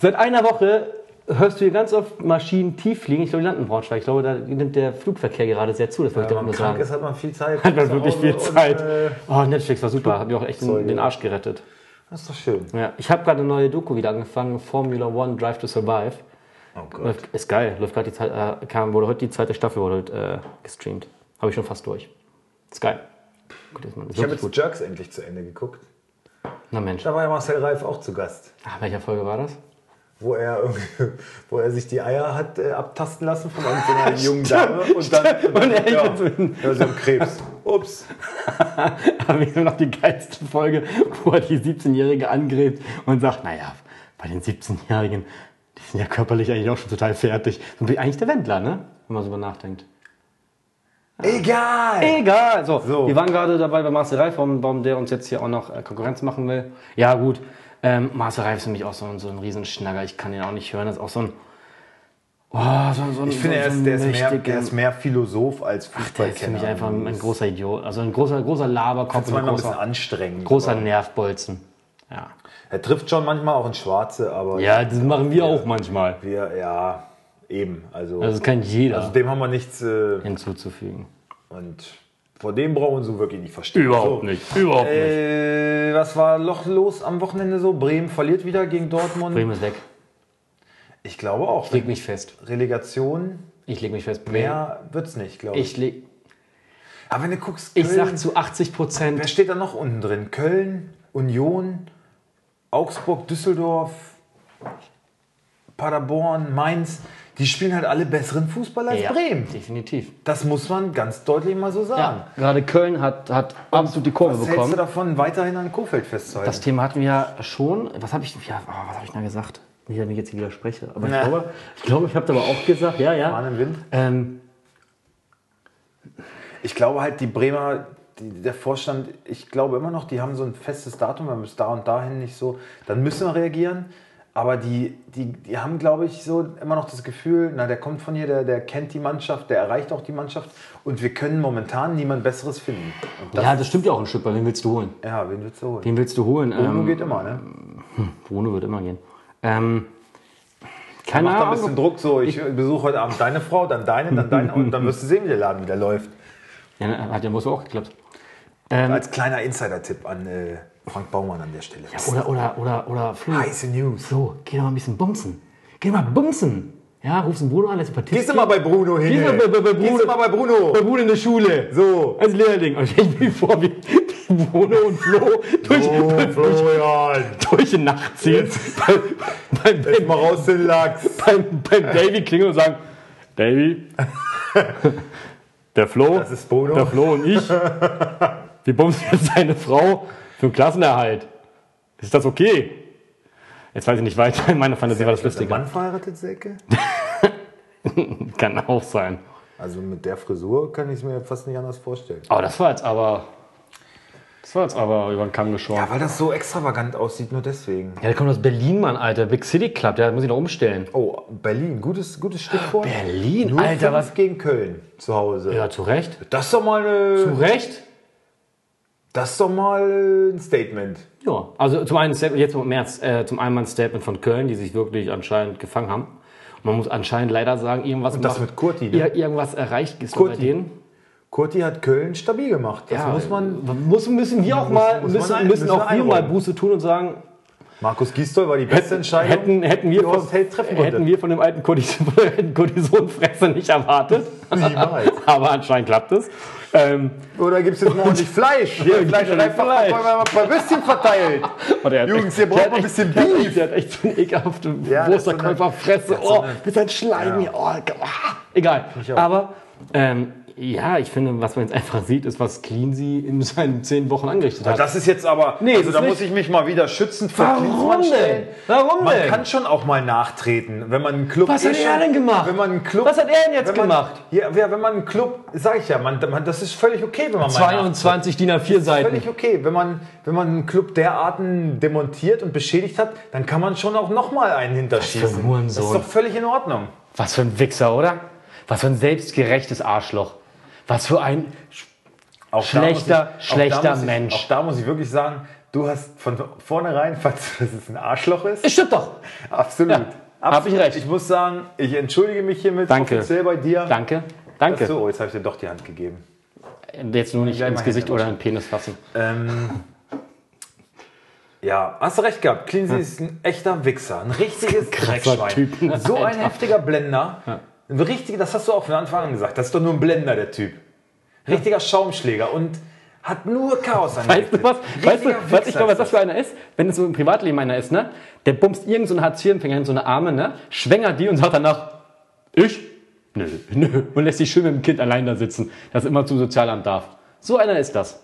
Seit einer Woche hörst du hier ganz oft Maschinen tief fliegen. Ich glaube, die landen in Braunschweig. Ich glaube, da nimmt der Flugverkehr gerade sehr zu. Das wollte ich damit man nur krank sagen. ist, hat man viel Zeit. Hat man wirklich viel Und, Zeit. äh, Oh, Netflix war super. Hat mir auch echt den, Zeuge. den Arsch gerettet. das ist doch schön. Ja, ich habe gerade eine neue Doku wieder angefangen. Formula One Drive to Survive. Oh Gott. Läuft, ist geil. Läuft gerade die Zeit, äh, kam, wurde heute die zweite Staffel wurde heute, äh, gestreamt. Habe ich schon fast durch. Ist geil. Gut, ist, Ich habe jetzt gut. Jerks endlich zu Ende geguckt. Na Mensch. Da war ja Marcel Reif auch zu Gast. Ach, welcher Folge war das? Wo er, wo er sich die Eier hat äh, abtasten lassen von so einer jungen Dame. Und dann, und dann Und er ja, so ein- ja, haben Krebs. Ups. <laughs> habe ich nur noch die geilste Folge, wo er die 17-Jährige angrebt und sagt, naja, bei den 17-Jährigen, die sind ja körperlich eigentlich auch schon total fertig. Und wie eigentlich der Wendler, ne? Wenn man so drüber nachdenkt. Egal. Egal. So, So. wir waren gerade dabei bei Marcel Reif, warum, der uns jetzt hier auch noch äh, Konkurrenz machen will. Ja, gut. Ähm, Marcel Reif ist für mich auch so, ein- so ein Riesenschnagger. Ich kann ihn auch nicht hören. Das ist auch so ein. Oh, so, so, Ich finde, so, er so ist, der, ist mehr, der ist mehr Philosoph als Der Fußballkenner. ist für mich einfach ein, ein großer Idiot. Also ein großer, großer Laberkopf. Das ist manchmal ein bisschen großer, anstrengend. großer aber Nervbolzen. Ja. Er trifft schon manchmal auch ins Schwarze, aber ja, das machen wir auch manchmal. wir, ja, eben. Also, Also das kann jeder also dem haben wir nichts. Äh, hinzuzufügen. und vor dem brauchen wir uns so wirklich nicht verstehen. Überhaupt so. nicht. Überhaupt nicht. Äh, was war noch los am Wochenende so? Bremen verliert wieder gegen Dortmund. Bremen ist weg. Ich glaube auch. Ich leg mich fest. Relegation, Ich leg mich fest. Bremen. mehr wird's nicht, glaube ich. Ich, leg, Aber wenn du guckst, ich Köln, sag zu 80 Prozent. wer steht da noch unten drin? Köln, Union, Augsburg, Düsseldorf, Paderborn, Mainz. Die spielen halt alle besseren Fußball als Ja, Bremen. definitiv. Das muss man ganz deutlich mal so sagen. Ja, gerade Köln hat, hat absolut die Kurve Was hältst bekommen. du davon, weiterhin an Kofeld festzuhalten? Das Thema hatten wir ja schon. Was habe ich, ja, oh, was hab ich da gesagt? Nicht, dass ich jetzt widerspreche. Aber ich glaube, ich, glaube, ich habe aber auch gesagt, ja, ja. Wind? Ähm, Ich glaube halt, die Bremer, die, der Vorstand, ich glaube immer noch, die haben so ein festes Datum, wenn wir bis da und dahin nicht so, dann müssen wir reagieren. Aber die, die, die haben, glaube ich, so immer noch das Gefühl, na, der kommt von hier, der, der kennt die Mannschaft, der erreicht auch die Mannschaft und wir können momentan niemand Besseres finden. Das, ja, das stimmt ja auch ein Stück, weil wen willst du holen? ja, wen willst du holen? Wen willst du holen? Bruno Ähm, geht immer, ne? Bruno wird immer gehen. Ähm, keine Mach da ein Ahnung. bisschen Druck so, ich besuche heute Abend deine Frau, dann deine, dann deine und dann wirst du sehen, wie der Laden wieder läuft. Ja, ne, hat ja wohl so auch geklappt. Ähm, Als kleiner Insider-Tipp an äh, Frank Baumann an der Stelle. oder, oder, oder, oder Flo. Heiße News. Flo, geh doch mal ein bisschen bumsen. Geh mal bumsen. Ja, rufst den Bruno an, lässt ein paar Tipps Gehst du mal bei Bruno hin? Gehst du mal bei, bei, bei Bruno, mal bei Bruno? bei Bruno in der Schule. So. Als Lehrling. Und ich mir vor, wie <laughs> Bruno und Flo durch, Oh, durch, Florian. durch die Nacht ziehen. beim, <laughs> beim, mal raus den Lachs. beim, beim Davy klingeln und sagen, Davy, <laughs> der Flo, Das ist Bono. der Flo und ich, wir bumsen jetzt seine Frau für den Klassenerhalt. Ist das okay? Jetzt weiß ich nicht weiter. In meiner Fantasie war das lustiger. Mann verheiratet, Säcke? <laughs> Kann auch sein. Also mit der Frisur kann ich es mir fast nicht anders vorstellen. Aber das war jetzt aber. Das war jetzt aber über den Kamm geschoren. Ja, weil das so extravagant aussieht, nur deswegen. Ja, der kommt aus Berlin, Mann, Alter. Big City Club, der muss ich noch umstellen. Oh, Berlin, gutes, gutes Stichwort. Berlin, Nur Alter, was. gegen Köln zu Hause. Ja, zu Recht. Das ist doch mal, Zu eine, Recht? Das ist doch mal ein Statement. Ja. Also zum einen, Statement- jetzt im März, äh, zum einen mal ein Statement von Köln, die sich wirklich anscheinend gefangen haben. Und man muss anscheinend leider sagen, irgendwas Und das macht- mit Kurti, ne? Ir irgendwas erreicht ist Kurti. bei denen. Kurti hat Köln stabil gemacht. Das muss man. muss, müssen wir auch mal, muss müssen, ein- müssen müssen auch wir mal. Buße tun und sagen, Markus Gisdol war die beste Entscheidung. hätten, hätten, wir von, hätten wir von dem alten <laughs> Kortisonfresser nicht erwartet. Niemals. <laughs> Aber anscheinend klappt es. Ähm, Oder gibt es jetzt mal ordentlich Fleisch? Hier, Fleisch und einfach Fleisch. mal ein paar Würstchen verteilt. er hat Jungs, hier braucht man ein hat bisschen der hat Beef. echt- Der hat echt so eine ekelhafte Ja, Wursterkäuferfresse. so Oh, mit seinem Schleim hier. Oh, egal. Aber Ähm, ja, ich finde, was man jetzt einfach sieht, ist, was Cleansy in seinen zehn Wochen angerichtet hat. Das ist jetzt aber, Nee, also das da ist muss ich mich mal wieder schützend vor Warum Klinsmann denn? Warum man denn? kann schon auch mal nachtreten, wenn man einen Club. Was eh hat er denn gemacht? Wenn man einen Club, Was hat er denn jetzt wenn man, gemacht? Ja, ja, wenn man einen Club, sag ich ja, man, man, das ist völlig okay, wenn man mal 22 DIN A4 Seiten. Völlig okay. Wenn man, wenn man einen Club derarten demontiert und beschädigt hat, dann kann man schon auch nochmal einen hinterschießen. Was für ein Hurensohn. Das ist doch völlig in Ordnung. Was für ein Wichser, oder? Was für ein selbstgerechtes Arschloch. Was für ein. Auch Schlechter, da schlechter da muss ich, Mensch. Auch da muss ich wirklich sagen, du hast von vornherein, <laughs> falls dass es ein Arschloch ist, Es stimmt doch. absolut. Ja, absolut. hab ich recht. Ich muss sagen, ich entschuldige mich hiermit Danke. offiziell bei dir. Danke. Danke. So, oh, jetzt habe ich dir doch die Hand gegeben. Jetzt nur nicht ins Gesicht oder in den Penis fassen. Ähm, ja, hast du recht gehabt. Cleansy ist ein echter Wichser, ein richtiges Dreckschwein. So ein heftiger Blender. Ein richtiger, das hast du auch von Anfang an gesagt. Das ist doch nur ein Blender, der Typ. Richtiger Schaumschläger und hat nur Chaos Weißt angerichtet. du was? Weißt du, was ich Wichser glaube, was das für einer ist? Wenn es so im Privatleben einer ist, ne? Der bumst irgendeinen so Hartz-IV-Empfänger in so eine Arme, ne? Schwängert die und sagt danach, ich? Nö, <laughs> nö. Und lässt sich schön mit dem Kind allein da sitzen, das immer zum Sozialamt darf. So einer ist das.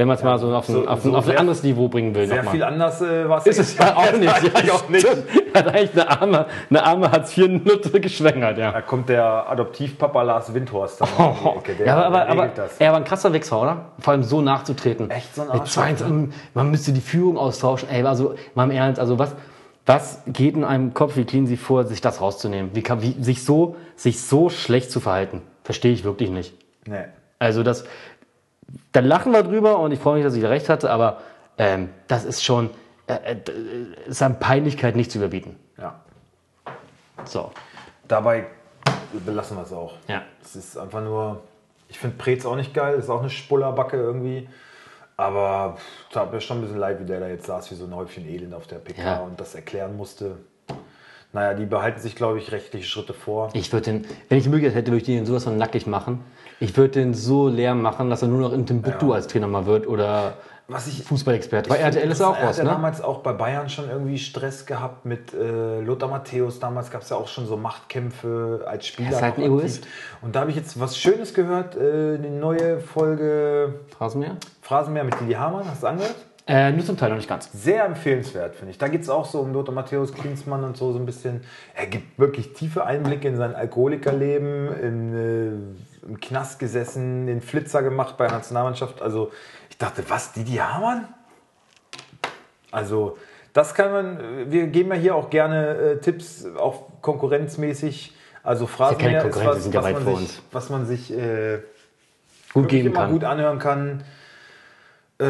Wenn man es mal so auf ein, so- auf ein, so auf ein anderes Niveau bringen will. Sehr viel anders äh, war Ist es ja <laughs> auch nicht. Ja, auch nicht. Hat eigentlich eine arme, eine arme Hartz-IV-Nutte geschwängert, ja. Da kommt der Adoptivpapa Lars Windhorst dann die Ecke. Der, ja, aber, aber, das. er war ein krasser Wichser, oder? Vor allem so nachzutreten. Echt so ein Mit Arschloch, 22, Man müsste die Führung austauschen. Ey, also mal im Ernst, also was, was geht in einem Kopf, wie clean sie vor, sich das rauszunehmen? Wie, kann, wie sich, so, sich so schlecht zu verhalten? Verstehe ich wirklich nicht. Nee. Also das, da lachen wir drüber und ich freue mich, dass ich recht hatte, aber ähm, das ist schon, äh, äh, ist an Peinlichkeit nicht zu überbieten. Ja. So, Dabei belassen wir es auch. ja. Es ist einfach nur, ich finde Preetz auch nicht geil, ist auch eine Spullerbacke irgendwie. Aber pff, tat mir schon ein bisschen leid, wie der da jetzt saß, wie so ein Häufchen Elend auf der PK Ja. und das erklären musste. Naja, die behalten sich, glaube ich, rechtliche Schritte vor. Ich würde den, wenn ich die Möglichkeit hätte, würde ich den sowas von nackig machen. Ich würde den so leer machen, dass er nur noch in Timbuktu Ja. als Trainer mal wird oder Was ich, Fußballexperte. Bei RTL ist er auch interessant, raus, Er ne? damals auch bei Bayern schon irgendwie Stress gehabt mit äh, Lothar Matthäus. Damals gab es ja auch schon so Machtkämpfe als Spieler. Er ist halt ein. Egoist. Und da habe ich jetzt was Schönes gehört, äh, eine neue Folge Rasenmäher? Phrasenmeer mit Didi Hamann. Hast du angehört? Äh, nur zum Teil noch nicht ganz. Sehr empfehlenswert, finde ich. Da geht es auch so um Lothar Matthäus, Klinsmann und so, so ein bisschen. Er gibt wirklich tiefe Einblicke in sein Alkoholikerleben, in, äh, im Knast gesessen, den Flitzer gemacht bei der Nationalmannschaft. Also ich dachte, was, Didi Hamann? Also das kann man, wir geben ja hier auch gerne äh, Tipps, auch konkurrenzmäßig. Also keine ist Konkurrenz, die was, sind ja weit man vor sich, uns. was man sich äh, Gut geben kann. gut anhören kann. Äh,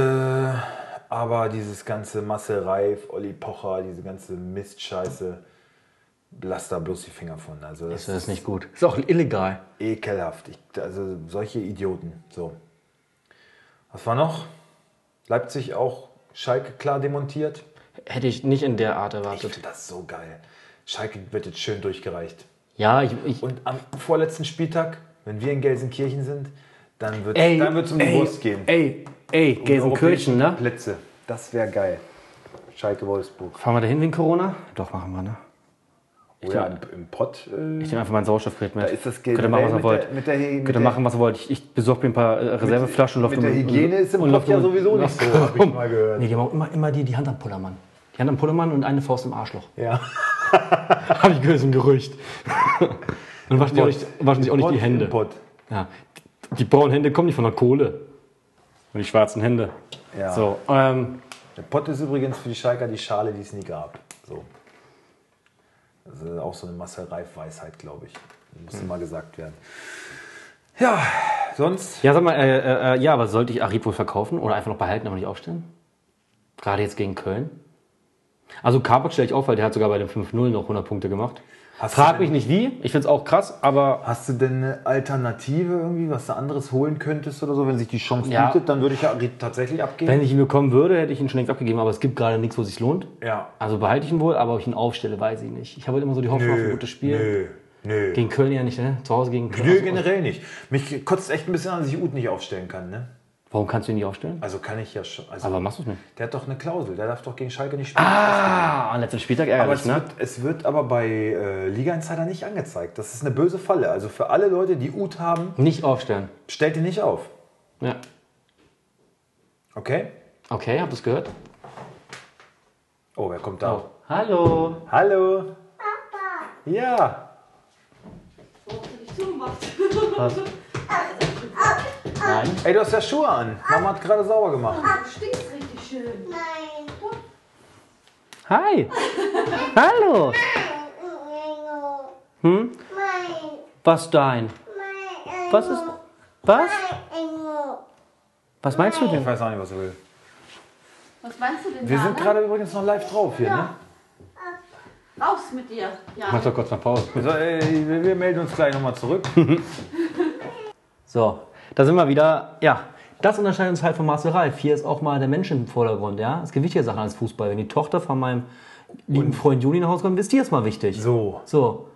aber dieses ganze Marcel Reif, Olli Pocher, diese ganze Mistscheiße, lass da bloß die Finger von. Also das, Das ist nicht gut. Ist auch illegal. ekelhaft. Ich, also solche Idioten. So. Was war noch? Leipzig auch Schalke klar demontiert. Hätte ich nicht in der Art Ich erwartet. finde das so geil. Schalke wird jetzt schön durchgereicht. Ja, ich, ich, Und am vorletzten Spieltag, wenn wir in Gelsenkirchen sind, dann wird ey, dann wird's um die ey, Wurst gehen. Ey, ey, Um Gelsenkirchen, ne? Plätze. Das wäre geil. Schalke Wolfsburg. Fahren wir da hin wegen Corona? Doch, machen wir, ne? Oh ja, im, im Pott. Äh, Ich nehme einfach mein Sauerstoffgerät mit. da ist das Geld Könnt ihr machen, was ihr mit wollt. der, mit der, mit Könnt ihr machen, was ihr wollt. Ich, ich besorge mir ein paar äh, Reserveflaschen und mit der Hygiene ist im Pott ja laufe- sowieso nicht so, laufe habe ich mal gehört. Nee, die haben auch immer, immer die, die Hand am Pullermann. Die Hand am Pullermann und eine Faust im Arschloch. Ja. <laughs> Habe ich gehört, ist ein Gerücht. <laughs> und waschen sich auch nicht, waschen sich auch nicht die Hände. Im Pott. Ja. Die, die braunen Hände kommen nicht von der Kohle. Und die schwarzen Hände. Ja. So, ähm, Der Pott ist übrigens für die Schalker die Schale, die es nie gab. So. Das ist auch so eine Marcel Reif-Weisheit, glaube ich. Muss Hm. immer gesagt werden. Ja, sonst. ja, sag mal, äh, äh, äh, ja, aber sollte ich Arid wohl verkaufen oder einfach noch behalten, aber nicht aufstellen? Gerade jetzt gegen Köln? Also Karpot stelle ich auf, weil der hat sogar bei dem 5-0 noch 100 Punkte gemacht. Hast Frag denn- mich nicht wie, ich finde es auch krass, aber Hast du denn eine Alternative irgendwie, was du anderes holen könntest oder so? Wenn sich die Chance Ja. bietet, dann würde ich ja tatsächlich abgeben. wenn ich ihn bekommen würde, hätte ich ihn schon längst abgegeben, aber es gibt gerade nichts, wo es sich lohnt. ja. Also behalte ich ihn wohl, aber ob ich ihn aufstelle, weiß ich nicht. Ich habe halt immer so die Hoffnung auf ein gutes Spiel. Nö, nö. Gegen Köln ja nicht, ne? Zu Hause gegen Köln. Nö, generell nicht. Mich kotzt echt ein bisschen an, dass ich Ut nicht aufstellen kann, ne? Warum kannst du ihn nicht aufstellen? Also kann ich ja schon. Also Aber machst du es nicht. der hat doch eine Klausel, der darf doch gegen Schalke nicht spielen. Ah, am letzten Spieltag Aber ärgerlich, es, ne? wird, es wird aber bei äh, Liga Insider nicht angezeigt. Das ist eine böse Falle. Also für alle Leute, die Ut haben, Nicht aufstellen. stellt ihn nicht auf. Ja. Okay? Okay, habt ihr es gehört? Oh, wer kommt da? Hallo. Hallo? Papa. Ja. Warum hast du nicht zugemacht? Was? <laughs> Nein. Ey, du hast ja Schuhe an. Mama hat gerade sauber gemacht. Du stinkst richtig schön. Nein. Hi. Hallo. Hm? Nein. Was dein? Was ist. Was? Was meinst du Ich denn? weiß auch nicht, was er will. Was meinst du denn Wir da, sind ne? gerade übrigens noch live drauf hier, ne? Raus mit dir. Ja. Mach doch kurz mal Pause. So, ey, wir melden uns gleich nochmal zurück. <laughs> <laughs> So, da sind wir wieder. Ja, das unterscheidet uns halt von Marcel Reif. Hier ist auch mal der Mensch im Vordergrund, ja. Es gibt wichtige Sachen als Fußball. Wenn die Tochter von meinem lieben Freund Juli nach Hause kommt, ist die jetzt mal wichtig. So. So.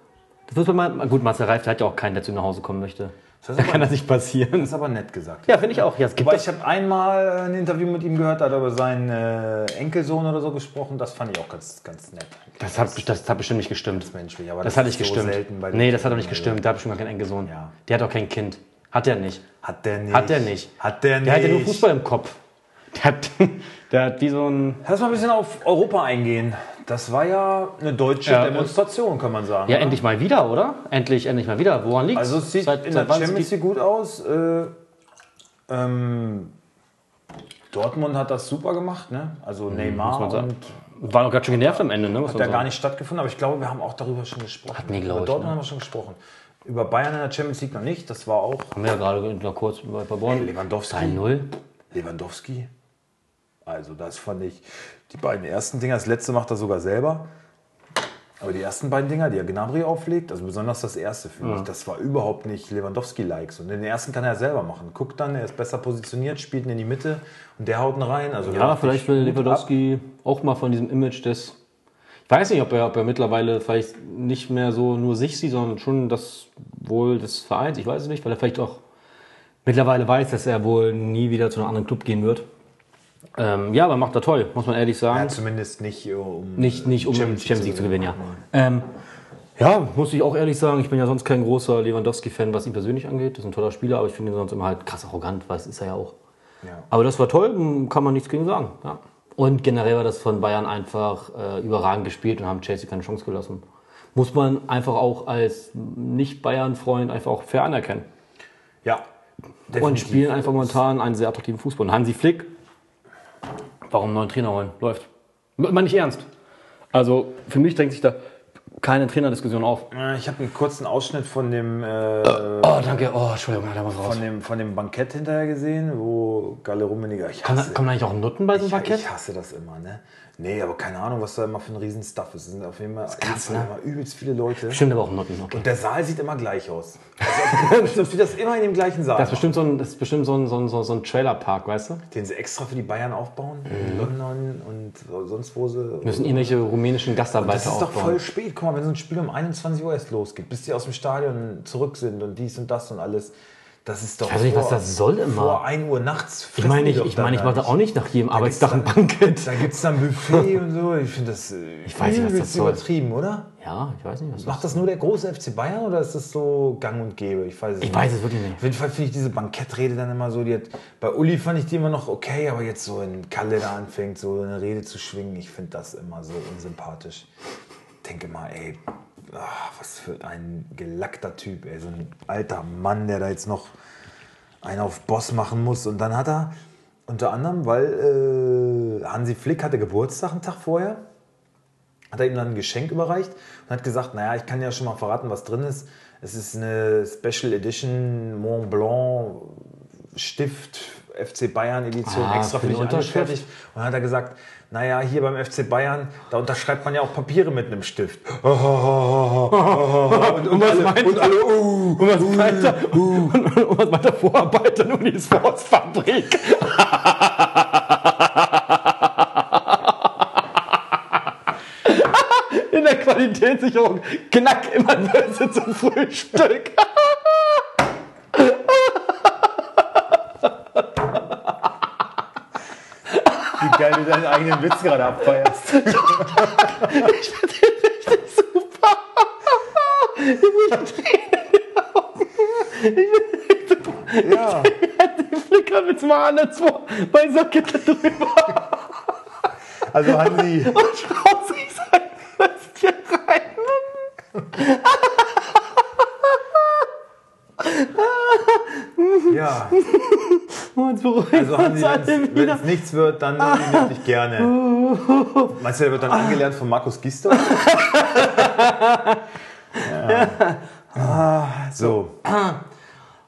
Das wird mal, gut, Marcel Reif, der hat ja auch keinen, der zu ihm nach Hause kommen möchte. Das Da ist <laughs> kann das nicht passieren. das ist aber nett gesagt. Ja, finde ich auch. Ja, es gibt das. ich habe einmal ein Interview mit ihm gehört, da hat er über seinen äh, Enkelsohn oder so gesprochen. Das fand ich auch ganz, ganz nett. Das hat, das hat bestimmt nicht gestimmt. menschlich, aber Das das hat ist nicht so gestimmt. selten bei nee, das hat doch nicht gestimmt. Der hat bestimmt gar keinen Enkelsohn. Ja. Der hat auch kein Kind. Hat der nicht. Hat der nicht. Hat der nicht. Hat der nicht. Der hat ja nur Fußball im Kopf. Der hat, <laughs> der hat wie so ein. Lass mal ein bisschen auf Europa eingehen. Das war ja eine deutsche Ja, Demonstration, kann man sagen. Ja, oder? endlich mal wieder, oder? Endlich, endlich mal wieder. Woran liegt's? Also es sieht Seit- in seit der Champions die- League gut aus. Äh, ähm, Dortmund hat das super gemacht, ne? Also Neymar Mhm, sagen. und War doch ganz schön genervt am Ende, ne? muss hat ja gar nicht stattgefunden, aber ich glaube, wir haben auch darüber schon gesprochen. Hatten wir, glaube Über ich, Dortmund ne? haben wir schon gesprochen. Über Bayern in der Champions League noch nicht. Das war auch Haben wir ja gerade noch kurz bei Paderborn. Lewandowski. 3-0. Lewandowski. Also das fand ich, die beiden ersten Dinger, das letzte macht er sogar selber. Aber die ersten beiden Dinger, die er Gnabry auflegt, also besonders das erste, finde ich, das war überhaupt nicht Lewandowski-Likes. Und den ersten kann er selber machen. Guckt dann, er ist besser positioniert, spielt ihn in die Mitte und der haut ihn rein. Also Ja, vielleicht will. Lewandowski auch mal von diesem Image des. Ich weiß nicht, ob er, ob er mittlerweile vielleicht nicht mehr so nur sich sieht, sondern schon das wohl des Vereins. Ich weiß es nicht, weil er vielleicht auch mittlerweile weiß, dass er wohl nie wieder zu einem anderen Club gehen wird. Ähm, ja, aber macht er toll, muss man ehrlich sagen. Ja, zumindest nicht äh, um nicht, nicht um Champions League, zu gewinnen, ja. Ähm, ja, muss ich auch ehrlich sagen, ich bin ja sonst kein großer Lewandowski-Fan, was ihn persönlich angeht. Das ist ein toller Spieler, aber ich finde ihn sonst immer halt krass arrogant, was ist er ja auch. Ja. Aber das war toll, kann man nichts gegen sagen. Ja. Und generell war das von Bayern einfach äh, überragend gespielt und haben Chelsea keine Chance gelassen. Muss man einfach auch als Nicht-Bayern-Freund einfach auch fair anerkennen. Ja, Und definitiv. spielen einfach momentan einen sehr attraktiven Fußball. Und Hansi Flick, warum einen neuen Trainer holen? Läuft. Mal nicht ernst. Also für mich drängt sich da keine Trainerdiskussion auf. Äh, Ich habe einen kurzen Ausschnitt von dem, äh, Oh, danke. Oh, Entschuldigung, da muss raus. von dem, von dem Bankett hinterher gesehen, wo Galle Rummeniger. Ich Kommen, hasse, kommen eigentlich auch Nutten bei so einem ich, Parkett? ich hasse das immer, ne? Nee, aber keine Ahnung, was da immer für ein Riesenstuff ist. Es sind auf jeden Fall, krass, ne? Immer übelst viele Leute. Stimmt aber auch Nutten, okay. Und der Saal sieht immer gleich aus. Also, die <laughs> das immer in dem gleichen Saal Das ist bestimmt so ein, das ist bestimmt so ein, so ein, so ein Trailerpark, weißt du? den sie extra für die Bayern aufbauen. In London und so- sonst wo sie. Müssen irgendwelche rumänischen Gastarbeiter das ist doch aufbauen. voll spät. Guck mal, wenn so ein Spiel um 21 Uhr erst losgeht, bis die aus dem Stadion zurück sind und dies und das und alles. Das ist doch. Ich weiß nicht, was das soll immer. Vor 1 Uhr nachts. Ich meine, ich, ich, meine, ich mache da auch nicht nach jedem Arbeitstag ein Bankett. Da gibt es dann Buffet <laughs> und so. Ich finde das. äh, Ich weiß nicht, was das soll. übertrieben, oder? Ja, ich weiß nicht, was Macht das nur der große FC Bayern oder ist das so gang und gäbe? Ich weiß es Ich nicht. weiß es wirklich nicht. Auf jeden Fall finde ich diese Bankettrede dann immer so, die hat, bei Uli fand ich die immer noch okay, aber jetzt so in Kalle da anfängt, so eine Rede zu schwingen, ich finde das immer so unsympathisch. Denke mal, ey, ah, was für ein gelackter Typ, ey, so ein alter Mann, der da jetzt noch einen auf Boss machen muss. Und dann hat er unter anderem, weil äh, Hansi Flick hatte Geburtstag einen Tag vorher, hat er ihm dann ein Geschenk überreicht und hat gesagt, naja, ich kann ja schon mal verraten, was drin ist. Es ist eine Special Edition Mont Blanc Stift FC Bayern Edition Ah, extra für für die Unterschrift? Und dann hat er gesagt, naja, hier beim FC Bayern, da unterschreibt man ja auch Papiere mit einem Stift. <laughs> und, und, alle, und alle, uh, <laughs> Und was meint er? Und was meint er? Vorarbeiter nur die Sportsfabrik. <laughs> In der Qualitätssicherung knack immer böse zum Frühstück. Geil du deinen eigenen Witz gerade abfeierst. <laughs> Ja, Die flickern jetzt mal anderswo bei Socke drüber. Also Hansi, und schaut sich sein Würstchen rein. Ja. <laughs> Und Also Hansi, uns alle wenn es nichts wird, dann nominiert dich gerne. <laughs> Meinst du, der wird dann angelernt von Markus Gister? <laughs> ja. Ah, so.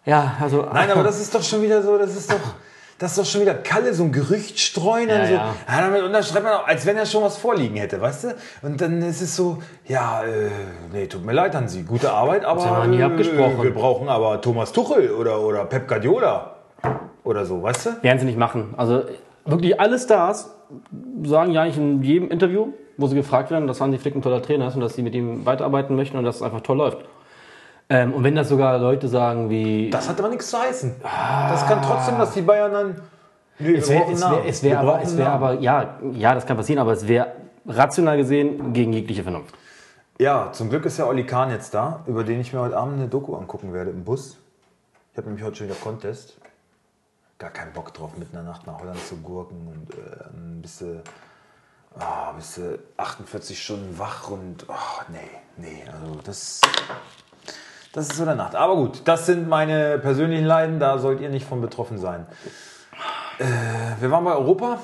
Ja, also. Nein, aber das ist doch schon wieder so, das ist doch, das ist doch schon wieder Kalle, so ein Gerücht streuen und Ja, so. ja. Ja, damit unterschreibt man auch, als wenn er schon was vorliegen hätte, weißt du? Und dann ist es so, ja, äh, nee, tut mir leid, Hansi, gute Arbeit, aber haben wir nie abgesprochen. Äh, wir brauchen aber Thomas Tuchel oder, oder Pep Guardiola oder so, weißt du? Werden sie nicht machen. Also wirklich alle Stars sagen ja eigentlich in jedem Interview, wo sie gefragt werden, dass Hansi Flick ein toller Trainer ist und dass sie mit ihm weiterarbeiten möchten und dass es einfach toll läuft. Ähm, und wenn das sogar Leute sagen wie. Das hat aber nichts zu heißen. Das kann trotzdem, dass die Bayern dann. Nee, es wäre wär, wär aber, es wär aber ja, ja, das kann passieren, aber es wäre rational gesehen gegen jegliche Vernunft. Ja, zum Glück ist ja Olli Kahn jetzt da, über den ich mir heute Abend eine Doku angucken werde im Bus. Ich habe nämlich heute schon wieder Contest. Gar keinen Bock drauf, mitten in der Nacht nach Holland zu gurken und äh, ein bisschen, ah, bist du 48 Stunden wach und ach, nee, nee, also das, das ist so der Nacht. Aber gut, das sind meine persönlichen Leiden, da sollt ihr nicht von betroffen sein. Äh, wir waren bei Europa,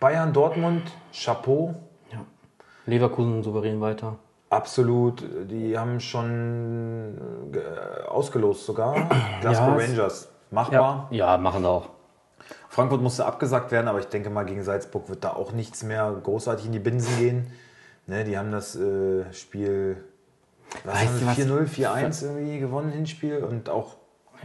Bayern, Dortmund, Chapeau. Leverkusen souverän weiter. Absolut, die haben schon äh, ausgelost sogar. <clears throat> Glasgow Ja, Rangers, machbar. Ja, machen auch. Frankfurt musste abgesagt werden, aber ich denke mal, gegen Salzburg wird da auch nichts mehr großartig in die Binsen gehen. Ne, die haben das äh, Spiel Weißt du was? sie, 4-0, 4-1 irgendwie gewonnen, Hinspiel und auch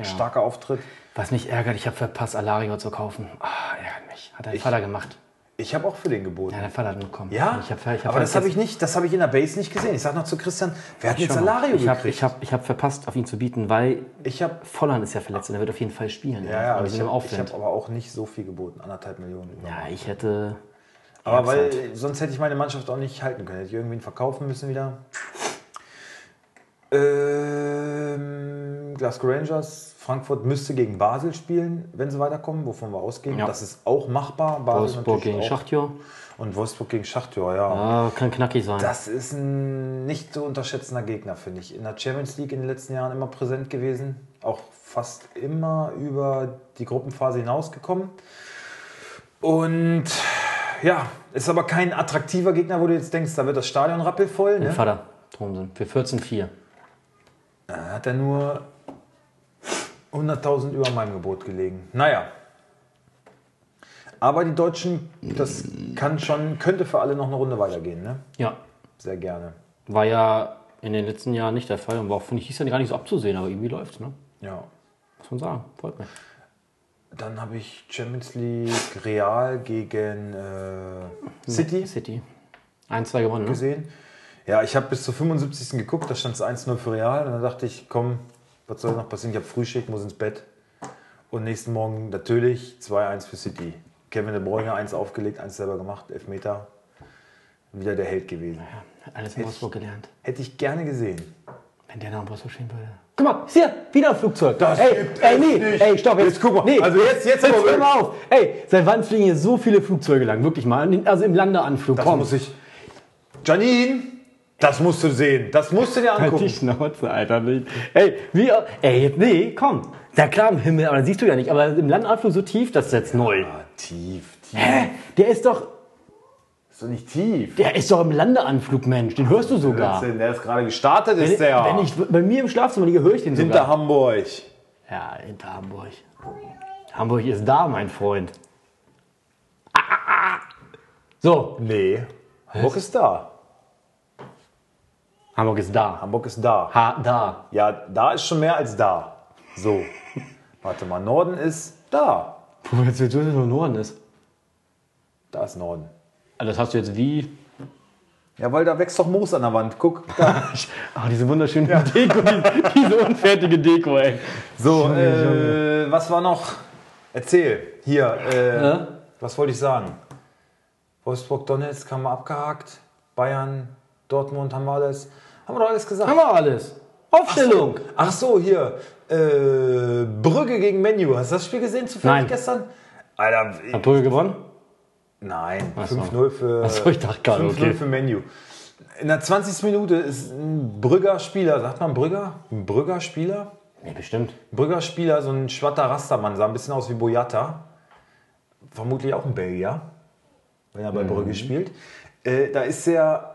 starker Auftritt. Was mich ärgert, ich habe verpasst, Alario zu kaufen. Ah, ärgert mich. Hat dein Vater gemacht. Ich habe auch für den geboten. Ja, dein Vater hat ihn bekommen. Ja, ich hab, ich hab aber das habe ich nicht, das habe ich in der Base nicht gesehen. Ich sage noch zu Christian, wer hat jetzt Schau mal, Salario Ich habe gekriegt? ich hab, ich hab verpasst, auf ihn zu bieten, weil ich habe Volland ist ja verletzt und er wird auf jeden Fall spielen. ja, ja, aber wir ich habe hab aber auch nicht so viel geboten, anderthalb Millionen. Ja, ich hätte. Aber weil sonst hätte ich meine Mannschaft auch nicht halten können. Hätte ich irgendwen verkaufen müssen wieder. Ähm, Glasgow Rangers, Frankfurt müsste gegen Basel spielen, wenn sie weiterkommen, wovon wir ausgehen. Ja. Das ist auch machbar. Basel Wolfsburg gegen. Schachtjo. Und Wolfsburg gegen Schachtjör, ja. Ah, kann knackig sein. Das ist ein nicht zu unterschätzender Gegner, finde ich. In der Champions League in den letzten Jahren immer präsent gewesen. Auch fast immer über die Gruppenphase hinausgekommen. Und ja, ist aber kein attraktiver Gegner, wo du jetzt denkst, da wird das Stadion rappelvoll. Ne? Vater, Thomsen, für 14,4. Da hat er nur 100.000 über meinem Gebot gelegen. Naja. Aber die Deutschen, das kann schon, könnte für alle noch eine Runde weitergehen. Ne? Ja, Sehr gerne. war ja in den letzten Jahren nicht der Fall und war auch, finde ich, ist ja gar nicht so abzusehen, aber irgendwie läuft ne? Ja. Muss man sagen, freut mich. Dann habe ich Champions League Real gegen äh, City City. 1-2 gewonnen, ne? gesehen. Ja, ich habe bis zur 75. geguckt, da stand es 1-0 für Real. Und dann dachte ich, komm, was soll noch passieren? Ich habe Frühschicht, muss ins Bett. Und nächsten Morgen natürlich 2-1 für City. Kevin De Bruyne 1 aufgelegt, 1 selber gemacht, Elfmeter. Wieder der Held gewesen. Hat Alles in Wolfsburg gelernt. Hätte ich gerne gesehen. Wenn der nach dem Wolfsburg stehen würde. Guck mal, ist hier, wieder ein Flugzeug. Das ey, gibt ey, es nee, nicht. ey, stopp, jetzt, Jetzt guck mal, Nee, also jetzt- jetzt jetzt hör mal auf. Ey, seit wann fliegen hier so viele Flugzeuge lang? Wirklich mal, also im Landeanflug. Das Komm, muss ich. Janine, das musst du sehen. Das musst du dir halt angucken. die Schnauze, Alter, nicht. Ey, wie, ey, nee, komm. Ja klar, im Himmel, aber das siehst du ja nicht. Aber im Landeanflug so tief, das ist jetzt neu. Ah, tief, tief. Hä? Der ist doch, Ist doch nicht tief. der ist doch im Landeanflug, Mensch. Den hörst du sogar. Der ist gerade gestartet, ist Wenn, der. wenn ich bei mir im Schlafzimmer liege, höre ich den Hinter sogar. Hamburg. Ja, hinter Hamburg. Hamburg ist da, mein Freund. Ah, ah, ah. So, Nee. Hamburg ist da. Hamburg ist da. Hamburg ist da. Ha, da. Ja, da ist schon mehr als da. So. <laughs> Warte mal, Norden ist da. Wo jetzt willst du, nur Norden ist? Da ist Norden. Also Das hast du jetzt wie. Ja, weil da wächst doch Moos an der Wand. Guck, <laughs> da. Ah, diese wunderschöne Deko, diese, diese unfertige Deko, ey. So, äh, was war noch? Erzähl. Hier, äh, Ja? was wollte ich sagen? Wolfsburg, Donetsk haben wir abgehakt. Bayern, Dortmund haben wir alles. Haben wir doch alles gesagt. Haben wir alles. Aufstellung. Ach so, hier. Äh, Brügge gegen Menu. Hast du das Spiel gesehen zufällig Nein. gestern? Alter, Hat Brügge gewonnen? nein. so. 5-0 für, Ach so, ich dachte gerade, 5-0 okay. für Menu. In der 20. Minute ist ein Brügger Spieler, sagt man Brügger? Ein Brügger Spieler? Nee, bestimmt. Brügger Spieler, so ein schwatter Rastermann, sah ein bisschen aus wie Boyata. Vermutlich auch ein Belgier, wenn er bei Mhm. Brügge spielt. Äh, da ist er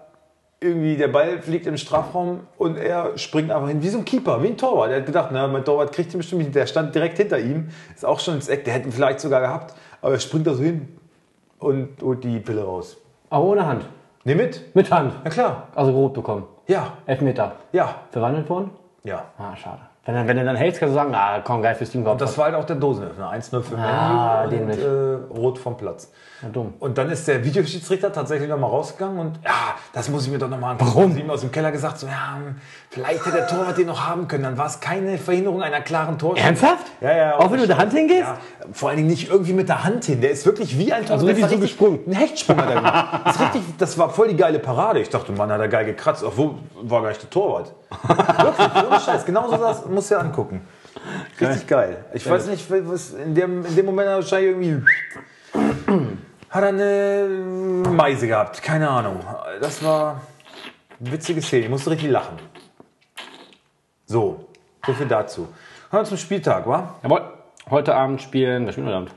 irgendwie, der Ball fliegt im Strafraum und er springt einfach hin, wie so ein Keeper, wie ein Torwart. Er hat gedacht, na, mein Torwart kriegt ihn bestimmt nicht. Der stand direkt hinter ihm, ist auch schon ins Eck, der hätte ihn vielleicht sogar gehabt, aber er springt da so hin und holt die Pille raus. Aber ohne Hand. Nimm mit? Mit Hand. Na klar. Also rot bekommen. Ja, Elfmeter. ja, Verwandelt worden? ja. Ah, schade. Wenn, du- wenn du dann hältst, kannst du sagen, ah, komm, geil fürs Team gehabt. Das war halt auch der Dosenöffner. 1-0 für Ah, Menu und äh, rot vom Platz. Ja, dumm. Und dann ist der Videoschiedsrichter tatsächlich noch mal rausgegangen und ja, das muss ich mir doch noch mal angucken. Warum? Sie ihm aus dem Keller gesagt, so, ja, hm, vielleicht hätte der Torwart den noch haben können. Dann war es keine Verhinderung einer klaren Torschance. Ernsthaft? Ja, ja. Auch wenn du mit der Hand hingehst? Ja, vor allen Dingen nicht irgendwie mit der Hand hin. Der ist wirklich wie ein Torwart. Also richtig so gesprungen. Ein Hechtsprung hat er gemacht. Das, richtig, das war voll die geile Parade. Ich dachte, Mann, hat er geil gekratzt. Obwohl, war gar nicht der Torwart. <laughs> wirklich, ohne Scheiß. Genauso das musst du dir angucken. Richtig geil. Ich weiß nicht, was in dem, in dem Moment hat er wahrscheinlich irgendwie. <clears throat> Hat er eine Meise gehabt. Keine Ahnung. Das war eine witzige Szene. Ich musste richtig lachen. So, so viel dazu. Kommen wir zum Spieltag, wa? Jawohl. Heute Abend spielen, wer spielt heute Abend?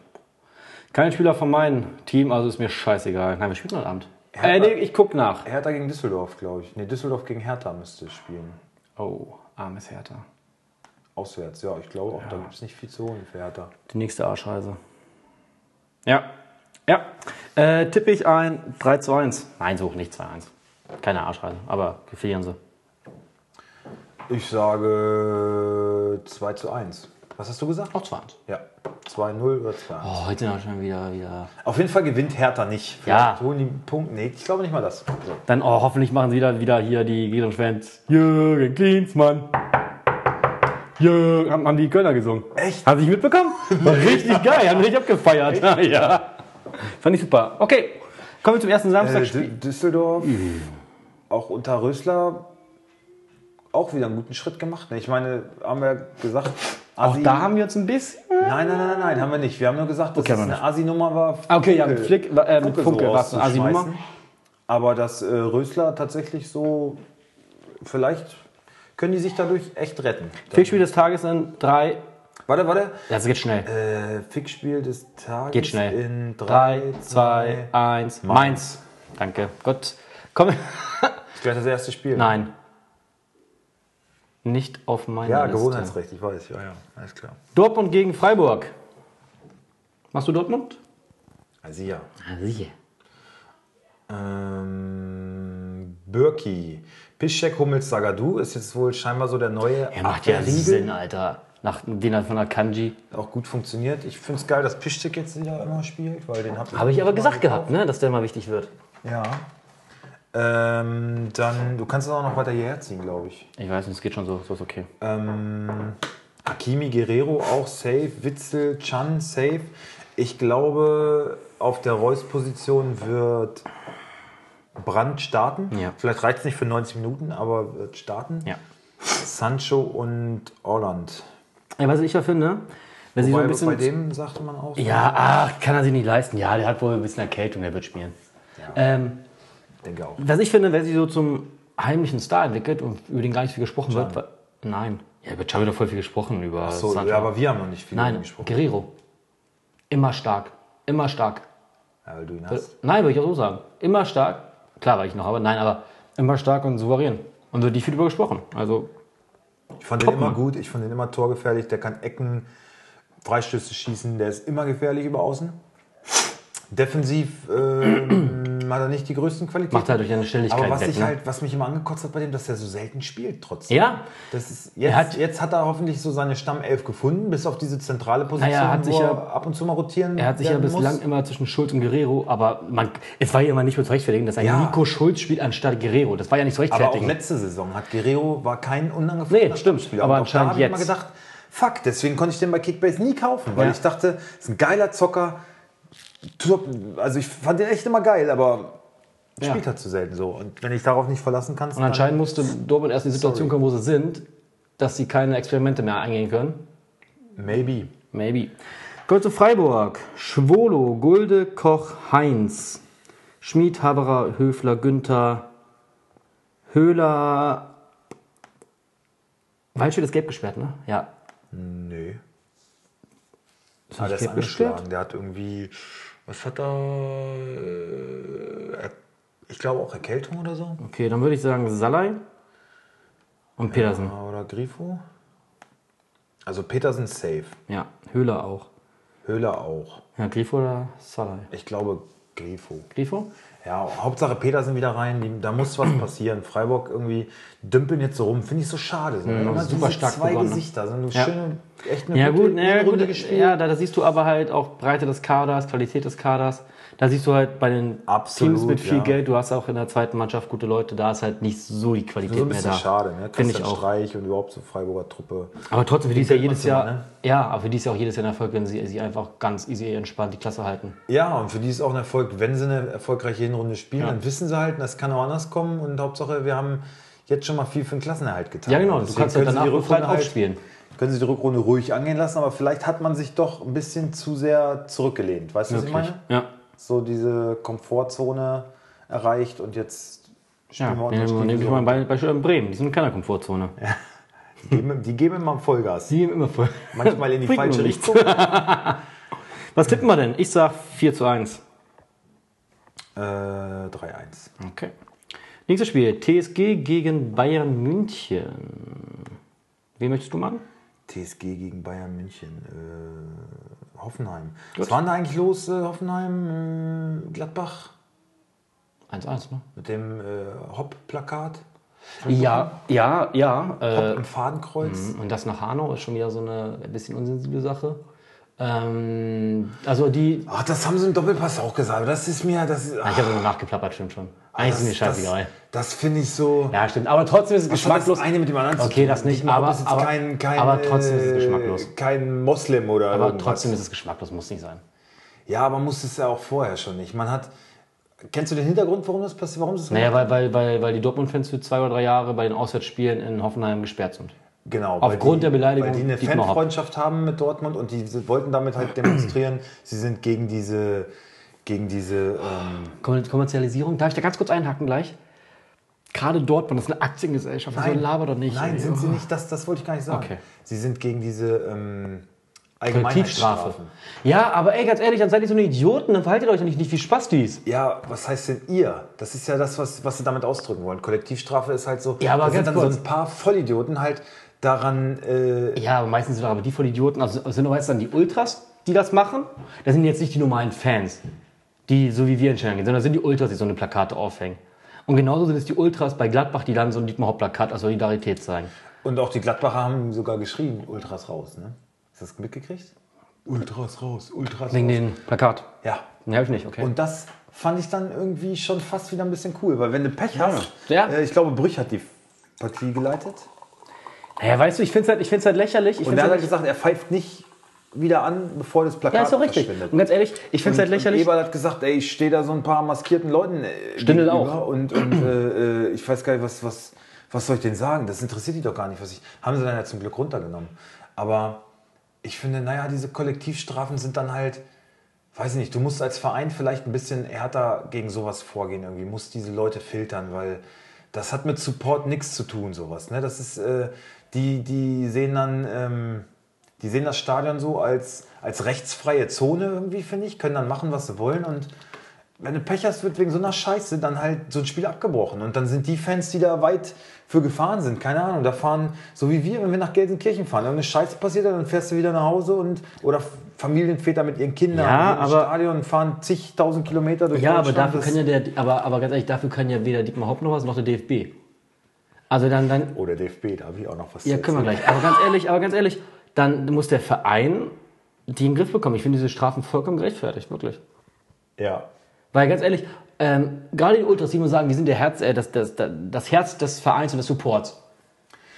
Kein Spieler von meinem Team, also ist mir scheißegal. Nein, wir spielen heute Abend. Äh, nee, ich guck nach. Hertha gegen Düsseldorf, glaube ich. Nee, Düsseldorf gegen Hertha müsste spielen. Oh, armes Hertha. Auswärts, ja. Ich glaube auch, da gibt es nicht viel zu holen für Hertha. Die nächste Arschreise. Ja. Ja. Äh, tippe ich ein 3 zu 1. Nein, so nicht 2 1. Keine Arschreise, aber wir verlieren sie. Ich sage 2 zu 1. Was hast du gesagt? Auch 2 1. Ja. 2-0 oder 2-1. Oh, heute sind wir schon wieder, wieder. Auf jeden Fall gewinnt Hertha nicht. Ja. Vielleicht holen die einen Punkt. Nee, ich glaube nicht mal das. So. Dann, oh, hoffentlich machen sie wieder, wieder hier die Gideon-Fans. Jürgen Klinsmann. Jürgen, haben, haben die Kölner gesungen. Echt? Haben Sie nicht mitbekommen? War richtig <laughs> geil, haben richtig abgefeiert. <laughs> ja. Fand ich super. Okay, kommen wir zum ersten Äh, Samstagspiel. Dü- Düsseldorf, auch unter Rösler, auch wieder einen guten Schritt gemacht. ne? Ich meine, haben wir gesagt, Auch Asi- da haben wir uns ein bisschen. Nein, nein, nein, nein, haben wir nicht. Wir haben nur gesagt, dass Okay, wir eine Asi-Nummer war. Ah, okay, ja, mit Funke- Flick, äh, mit Funke so war es eine Asi-Nummer. Aber dass äh, Rösler tatsächlich so, vielleicht können die sich dadurch echt retten. Fickspiel des Tages sind drei. Warte, warte. Das geht schnell. Äh, Fickspiel des Tages Geht schnell. in 3, 3, 2, 1. Mainz. Danke. Gut. Komm. <laughs> Ich gleich das erste Spiel. Nein. Nicht auf meiner Ja, Liste. Gewohnheitsrecht, ich weiß. Ja, ja, alles klar. Dortmund gegen Freiburg. Machst du Dortmund? Also ja. Ah, sicher. Ähm, Birki. Piszczek, Hummels, Sagadu ist jetzt wohl scheinbar so der neue Er macht ja Abwehrriegel. Sinn, Alter. Nach den von der Kanji. Auch gut funktioniert. Ich finde es geil, dass Piszczek jetzt wieder immer spielt, weil den hab Habe ich aber gesagt gehabt, ne, dass der mal wichtig wird. Ja. Ähm, dann, du kannst es auch noch weiter hierher ziehen, glaube ich. Ich weiß nicht, es geht schon so, so ist okay. Ähm, Hakimi Guerrero auch safe, Witzel, Chan safe. Ich glaube, auf der Reus-Position wird Brandt starten. Ja. Vielleicht reicht es nicht für 90 Minuten, aber wird starten. Ja. Sancho und Orland. ja was ich ja finde, wenn sie so ein bisschen. bei dem sagte man auch. so, ja, ach, kann er sich nicht leisten. Ja, der hat wohl ein bisschen Erkältung, der wird spielen. Ähm, denke auch. was ich finde, wenn sie so zum heimlichen Star entwickelt und über den gar nicht viel gesprochen wird. weil- Nein. Ja, über Can wird doch voll viel gesprochen. Über So, Sancho. ja, aber wir haben noch nicht viel Nein, gesprochen. Guerrero. Immer stark. Immer stark. Ja, weil du ihn hast. Nein, würde ich auch so sagen. Immer stark. Klar, weil ich noch habe. Nein, aber immer stark und souverän. Und wird nicht viel über gesprochen. Also, Ich fand den immer gut, ich fand den immer torgefährlich. Der kann Ecken, Freistöße schießen, der ist immer gefährlich über außen. Defensiv ähm, <clears throat> hat er nicht die größten Qualitäten. macht halt durch eine Schnelligkeit Aber was, weg, ich ne? halt, was mich immer angekotzt hat bei dem, dass er so selten spielt trotzdem. Ja. Das ist, jetzt, Er hat- jetzt hat er hoffentlich so seine Stammelf gefunden, bis auf diese zentrale Position, Naja, er hat wo sich er ja- ab und zu mal rotieren Er hat sich ja bislang muss. immer zwischen Schulz und Guerrero, aber man, es war ja immer nicht mehr zu rechtfertigen, dass ein Ja. Nico Schulz spielt anstatt Guerrero. Das war ja nicht zu Aber auch rechtfertigen. letzte Saison hat Guerrero war kein unangefochtener Nee, stimmt. Stammspieler. Aber auch da anscheinend habe ich immer jetzt. gedacht, fuck, deswegen konnte ich den bei Kickbase nie kaufen, weil Ja. ich dachte, ist ein geiler Zocker, top, also ich fand den echt immer geil, aber Ja. spielt halt zu selten so. Und wenn ich darauf nicht verlassen kann, Und anscheinend musste Dortmund erst in die Situation Sorry. kommen, wo sie sind, dass sie keine Experimente mehr eingehen können. maybe. Maybe. Wir zu Freiburg. Schwolo, Gulde, Koch, Heinz. Schmid, Haberer, Höfler, Günther, Höhler. Waldschmidt ist gelb gesperrt, ne? Ja. Nee. Ist ist gelb gesperrt? Der hat irgendwie, was hat er? Äh, er- Ich glaube auch Erkältung oder so. Okay, dann würde ich sagen Salai und Petersen. Ah, Oder Grifo. Also Petersen safe. Ja, Höhler auch. Höhler auch. Ja, Grifo oder Salai? Ich glaube Grifo. Grifo? Ja, Hauptsache Petersen wieder rein. Die, da muss was <clears throat> passieren. Freiburg irgendwie dümpeln jetzt so rum. Finde ich so schade. So. Immer super stark zwei gewonnen, ne? Gesichter. So eine Ja. schöne, echt eine Ja gute gut, naja, Runde gut gespielt. ja, da, da siehst du aber halt auch Breite des Kaders, Qualität des Kaders. Da siehst du halt bei den Absolut, Teams mit viel ja. Geld, du hast auch in der zweiten Mannschaft gute Leute, da ist halt nicht so die Qualität so ein mehr da. schade, ne? Finde ich auch. Streich und überhaupt so Freiburger Truppe. Aber trotzdem, für die ist ja jedes Jahr, ne? ja, aber für die ist ja auch jedes Jahr ein Erfolg, wenn sie, sie einfach ganz easy entspannt die Klasse halten. Ja, und für die ist auch ein Erfolg, wenn sie eine erfolgreiche Hinrunde spielen, Ja. dann wissen sie halt, das kann auch anders kommen und Hauptsache, wir haben jetzt schon mal viel für den Klassenerhalt getan. Ja, genau, du kannst halt danach die befreit Rückrunde aufspielen. Können sie die Rückrunde ruhig angehen lassen, aber vielleicht hat man sich doch ein bisschen zu sehr zurückgelehnt. Weißt du, was ich meine? Ja. So diese Komfortzone erreicht und jetzt Ja, spielen wir nehmen unterm nehme ich mal ein Be- Beispiel in Bremen, die sind in keiner Komfortzone. Die geben, die geben immer Vollgas. Die geben immer voll. Manchmal in die <laughs> falsche. Richtung. <laughs> Was tippen wir denn? Ich sag 4 zu 1. Äh, 3-1. Okay. Nächstes Spiel, TSG gegen Bayern München. Wen möchtest du machen? TSG gegen Bayern München. Äh, Hoffenheim. Was war denn da eigentlich los, äh, Hoffenheim? Äh, Gladbach? 1-1, ne? Mit dem äh, Hopp-Plakat? Ja, ja, ja. Äh, Hopp im Fadenkreuz? und das nach Hanau ist schon wieder so eine ein bisschen unsensible Sache. Ähm, also die. Ach, das haben sie im Doppelpass auch gesagt. Das ist mir, das ist, Ah, Ich habe so nachgeplappert, stimmt schon. Eigentlich ist mir das, scheißegal. das, das finde ich so. Ja, stimmt. Aber trotzdem ist es geschmacklos. Das eine mit dem anderen zu Okay, das nicht, aber- jetzt aber- kein, kein, aber trotzdem ist es äh, geschmacklos. Kein Moslem oder Aber irgendwas. trotzdem ist es geschmacklos, muss nicht sein. Ja, aber muss es ja auch vorher schon nicht. Man hat. Kennst du den Hintergrund, warum das passiert? Warum das Naja, weil, weil, weil, weil die Dortmund-Fans für zwei oder drei Jahre bei den Auswärtsspielen in Hoffenheim gesperrt sind. Genau. Aufgrund die, der Beleidigung Weil die eine. Fanfreundschaft haben mit Dortmund und die wollten damit halt demonstrieren, sie sind gegen diese, gegen diese, ähm, Kommer- Kommerzialisierung, darf ich da ganz kurz einhaken gleich? Gerade Dortmund ist eine Aktiengesellschaft, also laber doch nicht. Nein, ey. sind sie Oh. nicht, das, das wollte ich gar nicht sagen. Okay. Sie sind gegen diese ähm, Kollektivstrafe. Allgemeinheitsstrafen. Ja, aber ey, ganz ehrlich, dann seid ihr so eine Idioten, dann verhaltet euch doch nicht, nicht wie Spastis. Ja, was heißt denn ihr? Das ist ja das, was, was sie damit ausdrücken wollen. Kollektivstrafe ist halt so, Ja, aber da sind dann kurz. so ein paar Vollidioten halt daran, äh, Ja, aber meistens sind doch aber die Vollidioten, also sind doch jetzt dann die Ultras, die das machen. Das sind jetzt nicht die normalen Fans, die so wie wir in Schengen gehen, sondern das sind die Ultras, die so eine Plakate aufhängen. Und genauso sind es die Ultras bei Gladbach, die dann so ein Dietmar Hopp-Plakat als Solidarität zeigen. und auch die Gladbacher haben sogar geschrien, Ultras raus, ne? Hast du das mitgekriegt? Ultras raus, Ultras Wegen raus. dem Plakat. Ja, Ne, hab ich nicht, okay. Und das fand ich dann irgendwie schon fast wieder ein bisschen cool, weil wenn du Pech hast, Ja. äh, ich glaube, Brüch hat die Partie geleitet. Naja, weißt du, ich finde es halt, ich find's halt lächerlich. Ich Und er hat halt gesagt, er pfeift nicht wieder an, bevor das Plakat ja, ist doch richtig. Und ganz ehrlich, ich finde es halt Und lächerlich. Eberl hat gesagt, ey, ich stehe da so ein paar maskierten Leuten äh, gegenüber auch. Und, und äh, äh, ich weiß gar nicht, was, was, was soll ich denen sagen? Das interessiert die doch gar nicht. Was ich, haben sie dann ja zum Glück runtergenommen. Aber ich finde, naja, diese Kollektivstrafen sind dann halt, weiß ich nicht, du musst als Verein vielleicht ein bisschen härter gegen sowas vorgehen irgendwie, musst diese Leute filtern, weil das hat mit Support nichts zu tun, sowas. Ne? Das ist, äh, die, die sehen dann, ähm, die sehen das Stadion so als, als rechtsfreie Zone irgendwie, finde ich, können dann machen, was sie wollen und wenn du Pech hast, wird wegen so einer Scheiße dann halt so ein Spiel abgebrochen. Und dann sind die Fans, die da weit für gefahren sind, keine Ahnung, da fahren, so wie wir, wenn wir nach Gelsenkirchen fahren, irgendeine Scheiße passiert, dann fährst du wieder nach Hause und, oder Familienväter mit ihren Kindern Ja, aber- Stadion fahren zigtausend Kilometer durch Ja, aber dafür kann ja der, aber, aber ganz ehrlich, dafür kann ja weder Dietmar Hopp noch was, noch der DFB. Also dann, dann, Oh, der DFB, da habe ich auch noch was ja, können wir gleich. Aber ganz ehrlich, aber ganz ehrlich, dann muss der Verein die in den Griff bekommen. Ich finde diese Strafen vollkommen gerechtfertigt, wirklich. Ja. Weil ganz ehrlich, ähm, gerade die Ultras, die nur sagen, wir sind der Herz, äh, das, das, das, das Herz des Vereins und des Supports.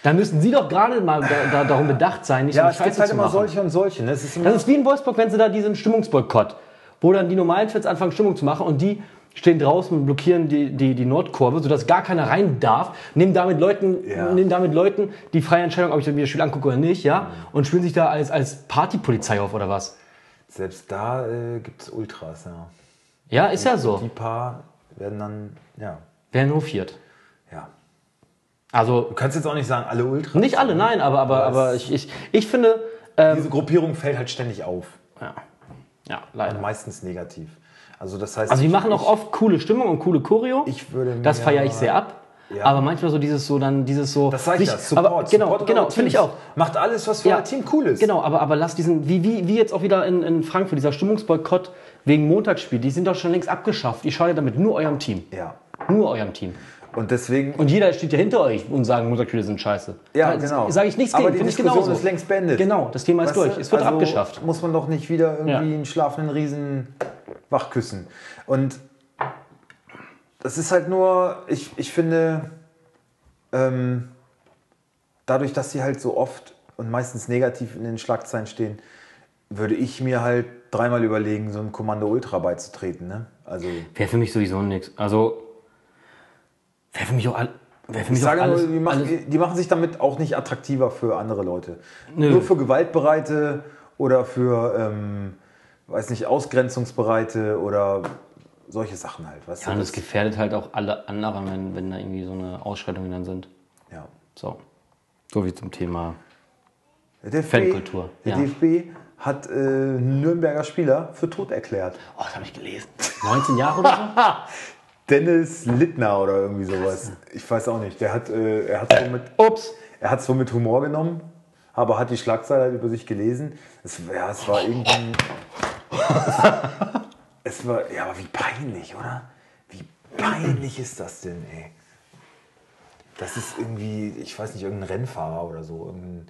Da müssen sie doch gerade mal da, da, darum bedacht sein, nicht Ja, es gibt Scheiße halt zu immer machen. solche und solche. Ne? Es ist immer, Das ist wie in Wolfsburg, wenn sie da diesen Stimmungsboykott. wo dann die normalen Fans anfangen, Stimmung zu machen und die stehen draußen und blockieren die, die, die Nordkurve, sodass gar keiner rein darf, nehmen damit Leuten, Ja. nehmen damit Leuten die freie Entscheidung, ob ich mir das Spiel angucke oder nicht, ja, und spielen sich da als, als Partypolizei auf oder was. Selbst da äh, gibt es Ultras, ja. Ja, ist ja Die so. paar werden dann, ja. Werden hofiert. ja. Also, Du kannst jetzt auch nicht sagen, alle Ultras. nicht alle, nein, aber, aber, Aber ich, ich, ich finde, ähm, Diese Gruppierung fällt halt ständig auf. ja, ja, Und leider. meistens negativ. Also das heißt. Also die machen auch oft coole Stimmung und coole Choreo. Ich würde das feiere ich sehr ab. Ja. Aber manchmal so dieses so dann dieses so. Das sag ich das. Support. aber, genau, Support genau, finde ich auch. Macht alles, was für Ja, euer Team cool ist. Genau, aber, aber lass diesen, wie, wie, wie jetzt auch wieder in, in Frankfurt, dieser Stimmungsboykott wegen Montagsspiel, die sind doch schon längst abgeschafft. Ihr schadet damit nur eurem Team. Ja. Nur eurem Team. Und deswegen. Und jeder steht ja hinter euch und sagen, Montagsspiele sind scheiße. ja, Da genau. Sage ich nichts Aber gegen, finde ich genauso. ist längst beendet. Genau, das Thema ist Weißt du? durch. Es wird also abgeschafft. Muss man doch nicht wieder irgendwie Ja. einen schlafenden Riesen wachküssen. Und das ist halt nur, ich, ich finde, ähm, dadurch, dass sie halt so oft und meistens negativ in den Schlagzeilen stehen, würde ich mir halt dreimal überlegen, so einem Kommando Ultra beizutreten. Ne? Also Wäre für mich sowieso nichts. Also, wäre für mich auch, all- für mich Ich sage alles, nur, die machen, alles die machen sich damit auch nicht attraktiver für andere Leute. Nö. Nur für Gewaltbereite oder für, ähm, weiß nicht, Ausgrenzungsbereite oder solche Sachen halt. Weißt Ja, und das gefährdet halt auch alle anderen, wenn, wenn da irgendwie so eine Ausschreitungen dann sind. ja. So. So wie zum Thema. Der DFB, Fankultur, Der ja. DFB hat äh, Nürnberger Spieler für tot erklärt. Oh, das habe ich gelesen. 19 Jahre oder so? <laughs> Dennis Littner oder irgendwie sowas. Ich weiß auch nicht. Der hat, äh, er hat so mit, Ups. er hat es wohl mit Humor genommen, aber hat die Schlagzeile halt über sich gelesen. Es, ja, es war irgendwie. <laughs> es war, ja, aber wie peinlich, oder? Wie peinlich ist das denn, ey? Das ist irgendwie, ich weiß nicht, irgendein Rennfahrer oder so, irgendein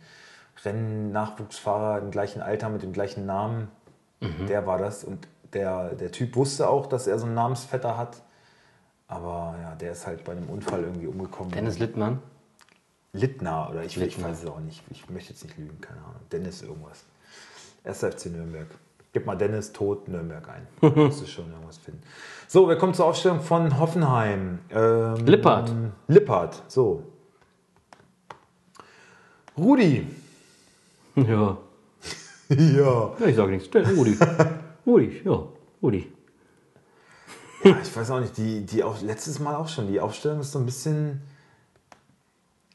Rennnachwuchsfahrer im gleichen Alter mit dem gleichen Namen. Der war das und der, der Typ wusste auch, dass er so einen Namensvetter hat. Aber ja, der ist halt bei einem Unfall irgendwie umgekommen. Dennis Littmann. Littner oder ich, ich Littner. weiß es auch nicht. Ich möchte jetzt nicht lügen, keine Ahnung. Dennis irgendwas. 1. FC Nürnberg. Gib mal Dennis Tod Nürnberg ein. <laughs> Musst du schon irgendwas finden. So, wir kommen zur Aufstellung von Hoffenheim. Ähm, Lippert. Lippert, so. Rudi. <laughs> Ja. <laughs> Ja. ja ich sage nichts. Rudi. Rudi, ja. Rudi. Ja, ich weiß auch nicht, die, die auch, letztes Mal auch schon, die Aufstellung ist so ein bisschen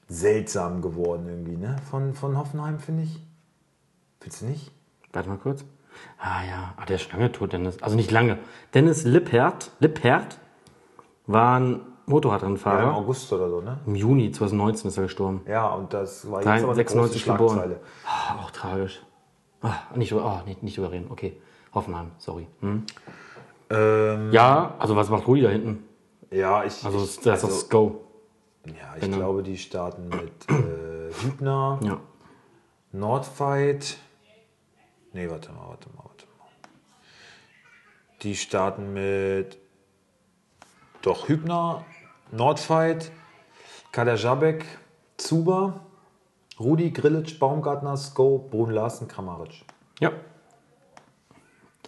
seltsam geworden irgendwie, ne? Von, von Hoffenheim, finde ich. Findest du nicht? Warte mal kurz. Ah ja, ah, der ist schon lange tot, Dennis. Also nicht lange. Dennis Lippert, Lippert war ein Ja, im Motorradrennfahrer. August oder so, ne? Im Juni 2019 ist er gestorben. Ja, und das war jetzt aber eine 96 große geboren. Schlagzeile. Ah, auch tragisch. Ah, nicht, ah, nicht, nicht überreden. Okay. Hoffenheim, sorry. Hm? Ähm, Ja, also was macht Rudi da hinten? ja, ich, Also ich, das ist das Go. ja, ich genau. glaube, die starten mit äh, Hübner, Ja. Nordfight. Nee, warte mal, warte mal, warte mal. Die starten mit doch Hübner, Nordfight, Kader Jabek, Zuba, Rudi, Grillitsch, Baumgartner, Sko, Brun Larsen, Kramaric. Ja.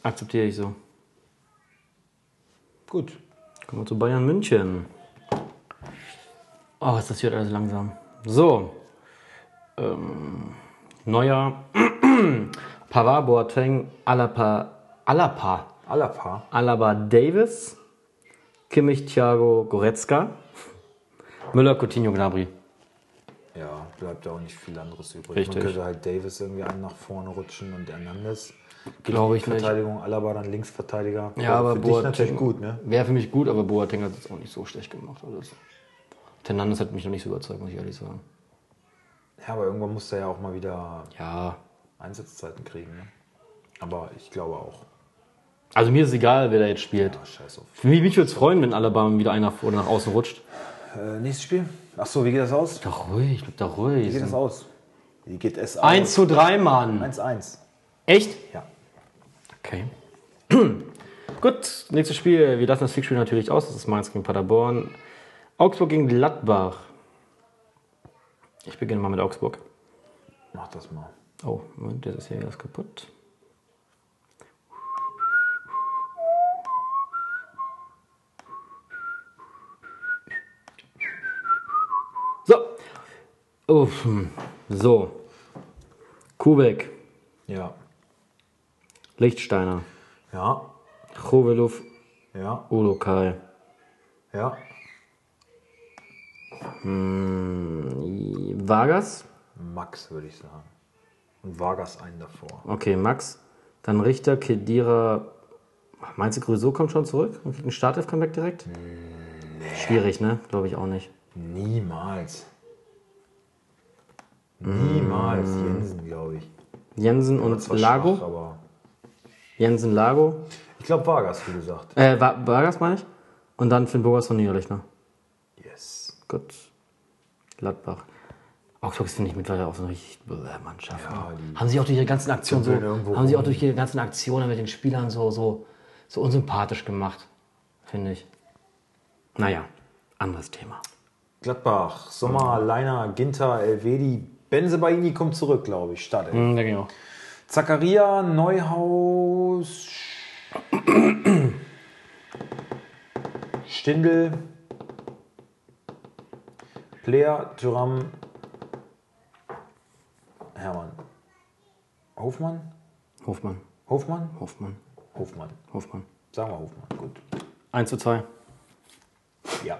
Akzeptiere ich so. Gut. Kommen wir zu Bayern München. Oh, ist das hier alles langsam. So. Ähm, neuer Pavard, Boateng, Alapa, Alapa, Alapa. Alaba Davis, Kimmich, Thiago, Goretzka, Müller, Coutinho, Gnabry. Ja, bleibt ja auch nicht viel anderes übrig. Richtig. Man könnte halt Davis irgendwie einen nach vorne rutschen und Hernandez. Glaube ich nicht. Verteidigung, Alaba dann Linksverteidiger. Ja, aber für dich Boateng natürlich gut, ne? Wäre für mich gut, aber Boateng hat es auch nicht so schlecht gemacht. Also Hernandez hat mich noch nicht so überzeugt, muss ich ehrlich sagen. Ja, aber irgendwann muss er ja auch mal wieder Ja, Einsatzzeiten kriegen, ne? Aber ich glaube auch. also mir ist egal, wer da jetzt spielt. Ja, scheiß auf. Für mich, mich würde es freuen, wenn Alaba wieder einer oder nach außen rutscht. Äh, nächstes Spiel? Achso, wie geht das aus? Doch ruhig, bleib doch Wie geht ruhig. das aus? Wie geht es aus? 1 zu 3, Mann. 1-1. Echt? Ja. Okay. <clears throat> Gut, nächstes Spiel. Wir lassen das Fixspiel natürlich aus. Das ist Mainz gegen Paderborn. Augsburg gegen Gladbach. Ich beginne mal mit Augsburg. Mach das mal. Oh, Moment, das ist ja erst kaputt. So. Oh, so. Kubek. Ja. Lichtsteiner. Ja. Chovelov. Ja. Ulokai. Ja. Hm, Vargas. Max, würde ich sagen. Und Vargas einen davor. okay, Max. Dann Richter, Kedira. Meinst du, Grüso kommt schon zurück und kriegt ein Startelf-Comeback direkt? Schwierig, ne? Glaube ich auch nicht. Niemals. Niemals. Jensen, glaube ich. Jensen und Lago. schwach, Jensen, Lago. ich glaube Vargas, wie gesagt. Äh, Va- Vargas meine ich. Und dann Finn Burgers von Niederlechner. Yes. Gut. Gladbach. Augsburg ist, finde ich, mittlerweile auch so eine richtig bäh Mannschaft. Ja, haben sie auch durch ihre ganzen Aktionen so, haben sie auch durch ihre ganzen Aktionen mit den Spielern so, so, so unsympathisch gemacht, finde ich. Naja, anderes Thema. Gladbach, Sommer, Leiner, Ginter, Elvedi, Benzebaini kommt zurück, glaube ich. Start. Mhm, denke ich auch. Zakaria, Neuhaus, Stindl, Player, Thuram, Hermann. Hofmann? Hofmann, Hofmann? Hofmann, Hofmann. Hofmann. Sagen wir Hofmann. Gut. 1 zu 2. Ja.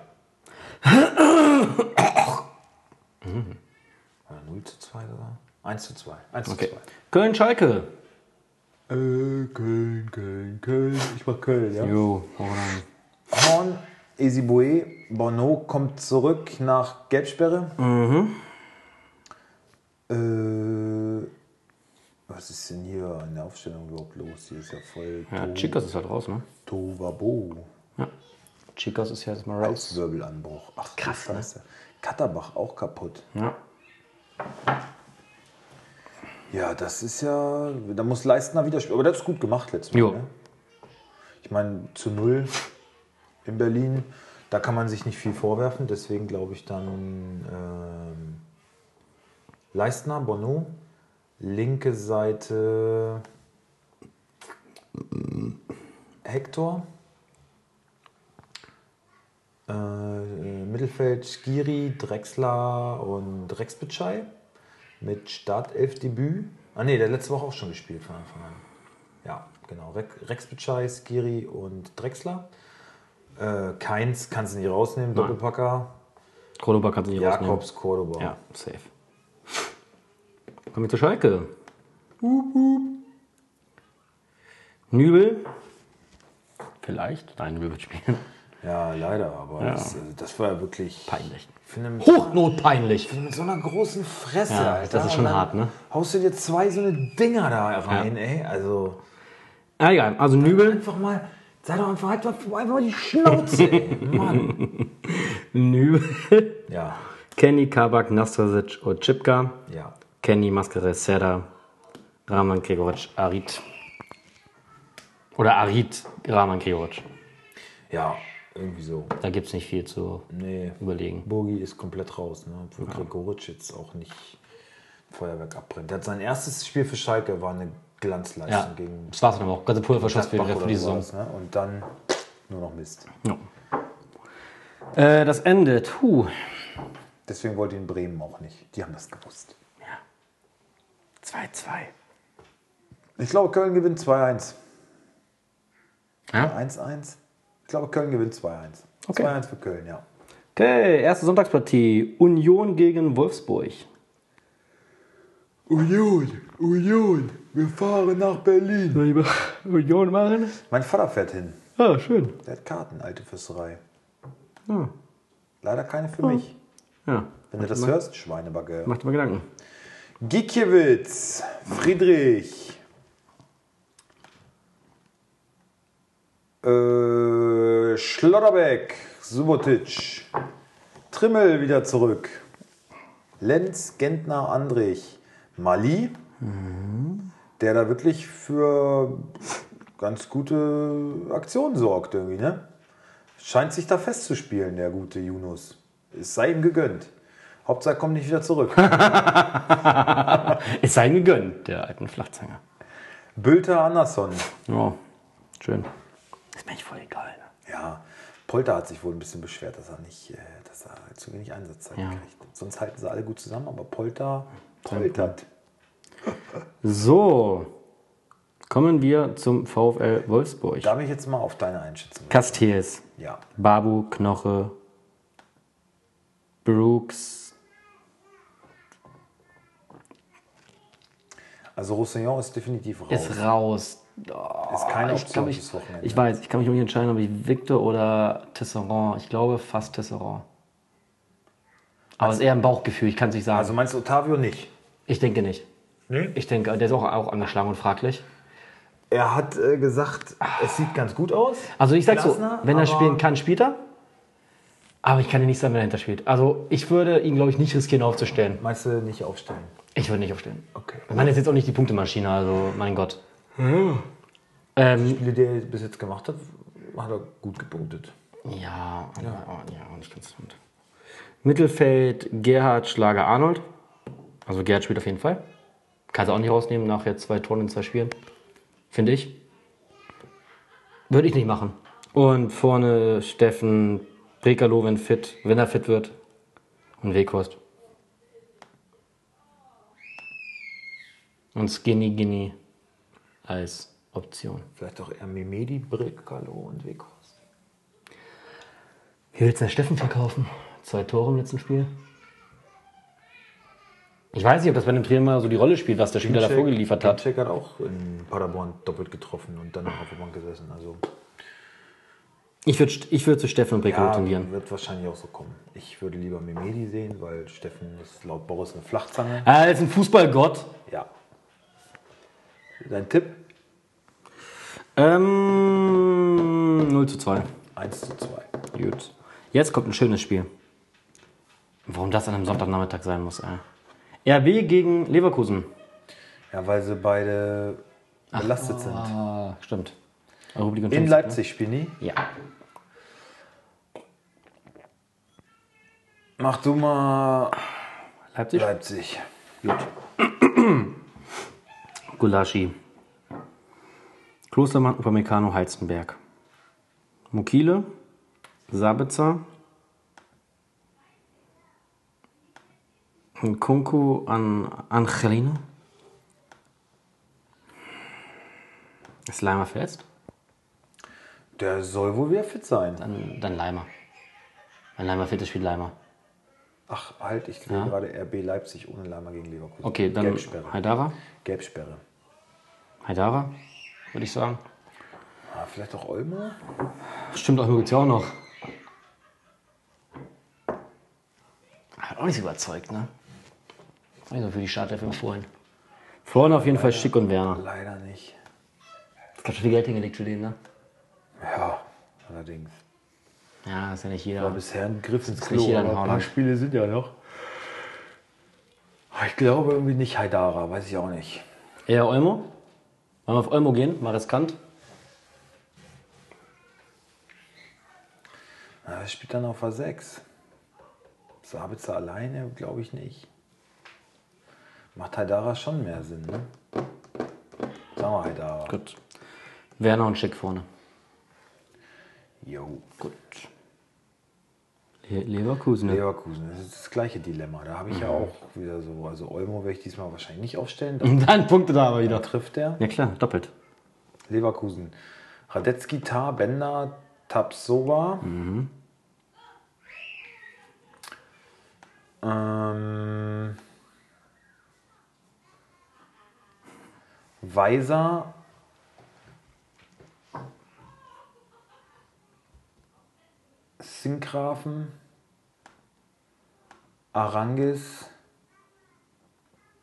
Oder 0 zu 2 sogar? 1 zu 2. 1 Okay. zu 2. Köln-Schalke. Äh, Köln, Köln, Köln. Ich mach Köln, ja. Jo, hau rein. Horn, Esibue, Bono kommt zurück nach Gelbsperre. Äh, was ist denn hier in der Aufstellung überhaupt los? Hier ist ja voll Ja, to Chicos ist halt raus, ne? Tovabo. Ja. Chicos ist ja jetzt mal raus. Halswirbelanbruch. Ach, Krass, krass. Scheiße. Katterbach auch kaputt. Ja. Ja, das ist ja. Da muss Leistner wieder spielen. Aber das ist gut gemacht letztes Mal. Jo. Ne? Ich meine, zu null in Berlin, da kann man sich nicht viel vorwerfen. Deswegen glaube ich dann ähm, Leistner, Bono. Linke Seite Hector. Äh, Mittelfeld Skiri, Drexler und Rexbitschei mit Startelfdebüt. Ah ne, der letzte Woche auch schon gespielt von Anfang an. Ja, genau. Re- Rex Bitschei, Skiri und Drexler. Äh, Keins kannst du nicht rausnehmen, Doppelpacker. Cordoba kannst du nicht rausnehmen. Jakobs, Cordoba. Ja, safe. Kommen wir zu Schalke. Nübel. Vielleicht. Nein, Nübel wird spielen. Ja, leider, aber Das, also das war ja wirklich Peinlich. Mit, Hochnotpeinlich. mit so einer großen Fresse, Ja, Alter. das ist schon Und hart, ne? Haust du dir zwei so eine Dinger da rein, ey. Also Ah, egal. Also Nübel. einfach mal, sei doch einfach, halt einfach mal die Schnauze, ey. <laughs> Mann. Nübel. Ja, Kenny, Kabak, Nastasic, Ochipka. ja. Kenny, Maskere, Serda, Raman Gregoric, Arid. Oder Arid, Raman Gregoric. Ja, irgendwie so. Da gibt es nicht viel zu Nee, überlegen. Bogi ist komplett raus, ne? obwohl Gregoritsch jetzt auch nicht Feuerwerk abbrennt. Der hat sein erstes Spiel für Schalke, war eine Glanzleistung Ja, gegen das war's dann auch. Ganze Pulververschuss für, die Saison. ne? Und dann nur noch Mist. Ja. Äh, das Ende. Puh. Deswegen wollte ihn Bremen auch nicht. Die haben das gewusst. 2-2. Ich glaube, Köln gewinnt 2-1. Ja? 1-1. Ich glaube, Köln gewinnt 2-1. Okay. 2-1 für Köln, ja. Okay, erste Sonntagspartie. Union gegen Wolfsburg. Union, Union, wir fahren nach Berlin. Soll ich mal Union machen? Mein Vater fährt hin. Ah, schön. Der hat Karten, alte Fürsterei. Ah. Leider keine für mich. Ja, Wenn du das hörst, Schweinebacke. mach dir mal Gedanken. Gikiewicz, Friedrich, äh, Schlotterbeck, Subotic, Trimmel wieder zurück, Lenz, Gentner, Andrich, Mali, der da wirklich für ganz gute Aktionen sorgt irgendwie, ne? Scheint sich da festzuspielen, der gute Yunus. Es sei ihm gegönnt. Hauptsache kommt nicht wieder zurück. <laughs> Es sei ihm gegönnt, der alten Flachzange. Bülter Andersson. Ja, schön. Ist mir echt voll egal. Ne? Ja, Polter hat sich wohl ein bisschen beschwert, dass er nicht, äh, dass er zu wenig Einsatzzeit Ja. kriegt. Sonst halten sie alle gut zusammen, aber Polter poltert. <laughs> So, kommen wir zum VfL Wolfsburg. Darf ich jetzt mal auf deine Einschätzung? Castells, Ja. Babu, Knoche, Brooks. Also Roussillon ist definitiv raus. Ist raus. Ist keine ich, Option glaub, ich, fürs Wochenende. ich weiß, ich kann mich nicht entscheiden, ob ich Victor oder Tisserand. Ich glaube fast Tisserand. Aber es ist eher ein Bauchgefühl, ich kann es nicht sagen. Also meinst du Otavio nicht? ich denke nicht. Nee. Ich denke, der ist auch, auch angeschlagen und fraglich. Er hat äh, gesagt, es sieht ganz gut aus. Also ich sag so, wenn er spielen kann, spielt er. Aber ich kann dir nicht sagen, wenn er hinter spielt. Also ich würde ihn, glaube ich, nicht riskieren aufzustellen. Meinst du nicht aufstellen? Ich würde nicht aufstellen. Okay. Meine, ist jetzt auch nicht die Punktemaschine, also mein Gott. Ähm, Spiele, die er bis jetzt gemacht hat, hat er gut gepunktet. ja, aber, ja, auch nicht rund. Mittelfeld Gerhard Schlager Arnold. Also Gerhard spielt auf jeden Fall. Kann sie auch nicht rausnehmen nach jetzt zwei Toren in zwei Spielen. Finde ich. Würde ich nicht machen. Und vorne Steffen Brekalo, wenn fit, wenn er fit wird. Und Weghorst. Und Skinny Guinea als Option. Vielleicht auch eher Memedi, Brekalo und Weghorst. Wie willst du Steffen verkaufen? Zwei Tore im letzten Spiel. Ich weiß nicht, ob das bei dem Trainer mal so die Rolle spielt, was der Spieler davor geliefert hat. Ginczek hat auch in Paderborn doppelt getroffen und danach auf der Bank gesessen. Also Ich würde ich würd zu Steffen und Brekalo ja, tendieren. wird wahrscheinlich auch so kommen. Ich würde lieber Memedi sehen, weil Steffen ist laut Boris eine Flachzange. Er ist ein Fußballgott. Ja. Dein Tipp? Ähm, 0 zu 2. 1 zu 2. Gut. Jetzt kommt ein schönes Spiel. Warum das an einem Sonntagnachmittag sein muss, ey. RB gegen Leverkusen. Ja, weil sie beide belastet sind. Ah, stimmt. Republik und In Champions Leipzig spielen die. Ne? Ja. Mach du mal Leipzig? Leipzig. <clears throat> <clears throat> Gulaschi. Klostermann, Upamecano, Heizenberg. Mukile, Sabitzer. Kunku an Angelino. Ist Leimer verletzt? Der soll wohl wieder fit sein. Dann, dann Leimer. Wenn Leimer fit ist, spielt Leimer. Ach, halt, ich sehe Ja. gerade RB Leipzig ohne Leimer gegen Leverkusen. Okay, dann Gelbsperre. Haidara. Gelbsperre. Haidara, würde ich sagen. Ah, vielleicht auch Olmo? Stimmt, auch gibt es ja auch noch. Hat auch nicht so überzeugt, ne? Also für die Startelf empfohlen. Vorne auf jeden Fall Schick und Werner. Leider nicht. Das hat schon viel Geld hingelegt für den, ne? Ja, allerdings. Ja, ist ja nicht War jeder. bisher ein Griff ins Klo, aber ein paar. Spiele sind ja noch. Ich glaube irgendwie nicht Haidara, weiß ich auch nicht. Eher Olmo? Wollen wir auf Olmo gehen? Mal riskant. Er spielt dann auf der 6. Sabitzer alleine, glaube ich nicht. Macht Haidara schon mehr Sinn, ne? Sagen wir Haidara. Gut. Werner und Schick vorne. Jo. Gut. Le Leverkusen. ne? Leverkusen, das ist das gleiche Dilemma. Da habe ich ja Mhm. auch wieder so. Also Olmo werde ich diesmal wahrscheinlich nicht aufstellen. Da <laughs> Und dann Punkte da aber wieder. trifft er. Ja klar, doppelt. Leverkusen. Radetzky, Tar, Bender, Tapsova. Ähm, Weiser. Sinkgrafen. Arangis.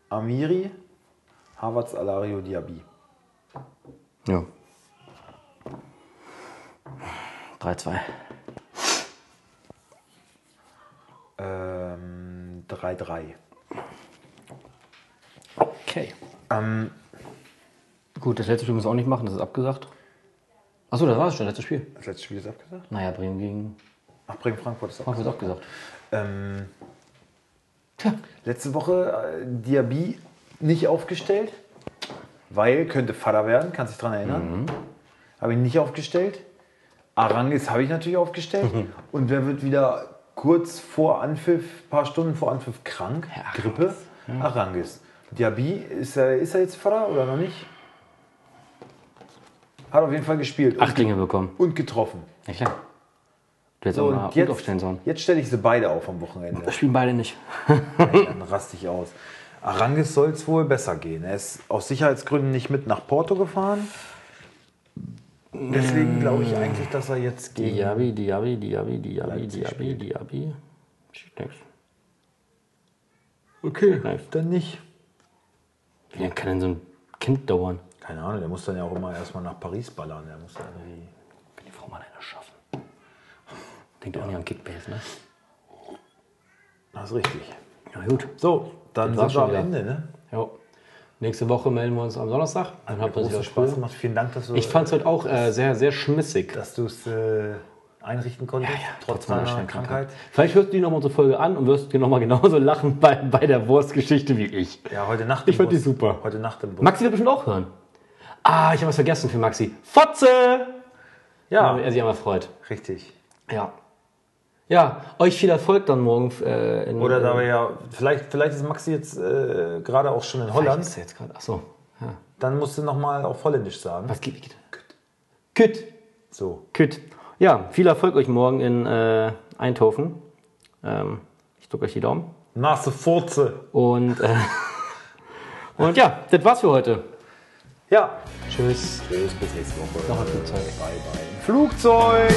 Amiri. Havertz, Alario, Diaby. Ja. 3-2. Ähm, 3-3. Okay. Ähm, Gut, das letzte Spiel müssen wir auch nicht machen, das ist abgesagt. Achso, das war es schon, das letzte Spiel. das letzte Spiel ist abgesagt? Naja, Bremen gegen Ach, Bremen Frankfurt ist Frankfurt abgesagt. ist abgesagt. Ähm, Tja. letzte Woche äh, Diaby nicht aufgestellt, weil könnte Vater werden, kannst dich dran erinnern. Habe ihn nicht aufgestellt. Arangis habe ich natürlich aufgestellt. Und wer wird wieder kurz vor Anpfiff, paar Stunden vor Anpfiff krank? Grippe? Arangis. Diaby, ist er, ist er jetzt Vater oder noch nicht? Hat auf jeden Fall gespielt. Acht Dinge bekommen. und getroffen. Ja, klar. Du hättest So, auch mal und jetzt, aufstellen sollen. jetzt stelle ich sie beide auf am Wochenende. Das spielen beide nicht. <laughs> Dann raste ich aus. Arangis soll es wohl besser gehen. Er ist aus Sicherheitsgründen nicht mit nach Porto gefahren. Deswegen glaube ich eigentlich, dass er jetzt gegen. Diaby, Diaby, Diaby, Diaby, Diaby. Diaby. Okay, Nein. dann nicht. Wie lange kann denn so ein Kind dauern? Keine Ahnung, der muss dann ja auch immer erstmal nach Paris ballern. Der muss dann irgendwie. Kann die Frau mal einer schaffen? Denkt auch nicht an Kickbase, ne? Das ist richtig. Ja, gut. So, dann sind wir am wieder. Ende, ne? Jo. Nächste Woche melden wir uns am Donnerstag. Dann habt ihr Großen wieder Spaß gemacht. Vielen Dank, dass du Ich fand es heute auch äh, sehr, sehr schmissig. dass du es äh, einrichten konntest, trotz meiner deiner schweren Krankheit. Vielleicht hörst du dir nochmal unsere Folge an und wirst dir nochmal <laughs> genauso lachen bei, bei der Wurstgeschichte wie ich. Ja, heute Nacht. Ich im fand die super. Heute Nacht im Bus. Maxi wird bestimmt auch hören. Ah, ich habe was vergessen für Maxi. Fotze! ja, Er sich einmal freut. richtig. Ja. Ja, euch viel Erfolg dann morgen. Äh, in, Oder da wir ja, vielleicht, vielleicht ist Maxi jetzt äh, gerade auch schon in Holland. Ist er jetzt gerade. Achso. Ja. Dann musst du nochmal auf Holländisch sagen. Was geht? Geht? Küt. So. Küt. Ja, viel Erfolg euch morgen in äh, Eindhoven. Ähm, ich drücke euch die Daumen. Nase Furze. Und, äh, <laughs> und ja, das war's für heute. Ja. Tschüss. Tschüss, bis nächste Woche. Noch ein Flugzeug. Bye, bye. Flugzeug!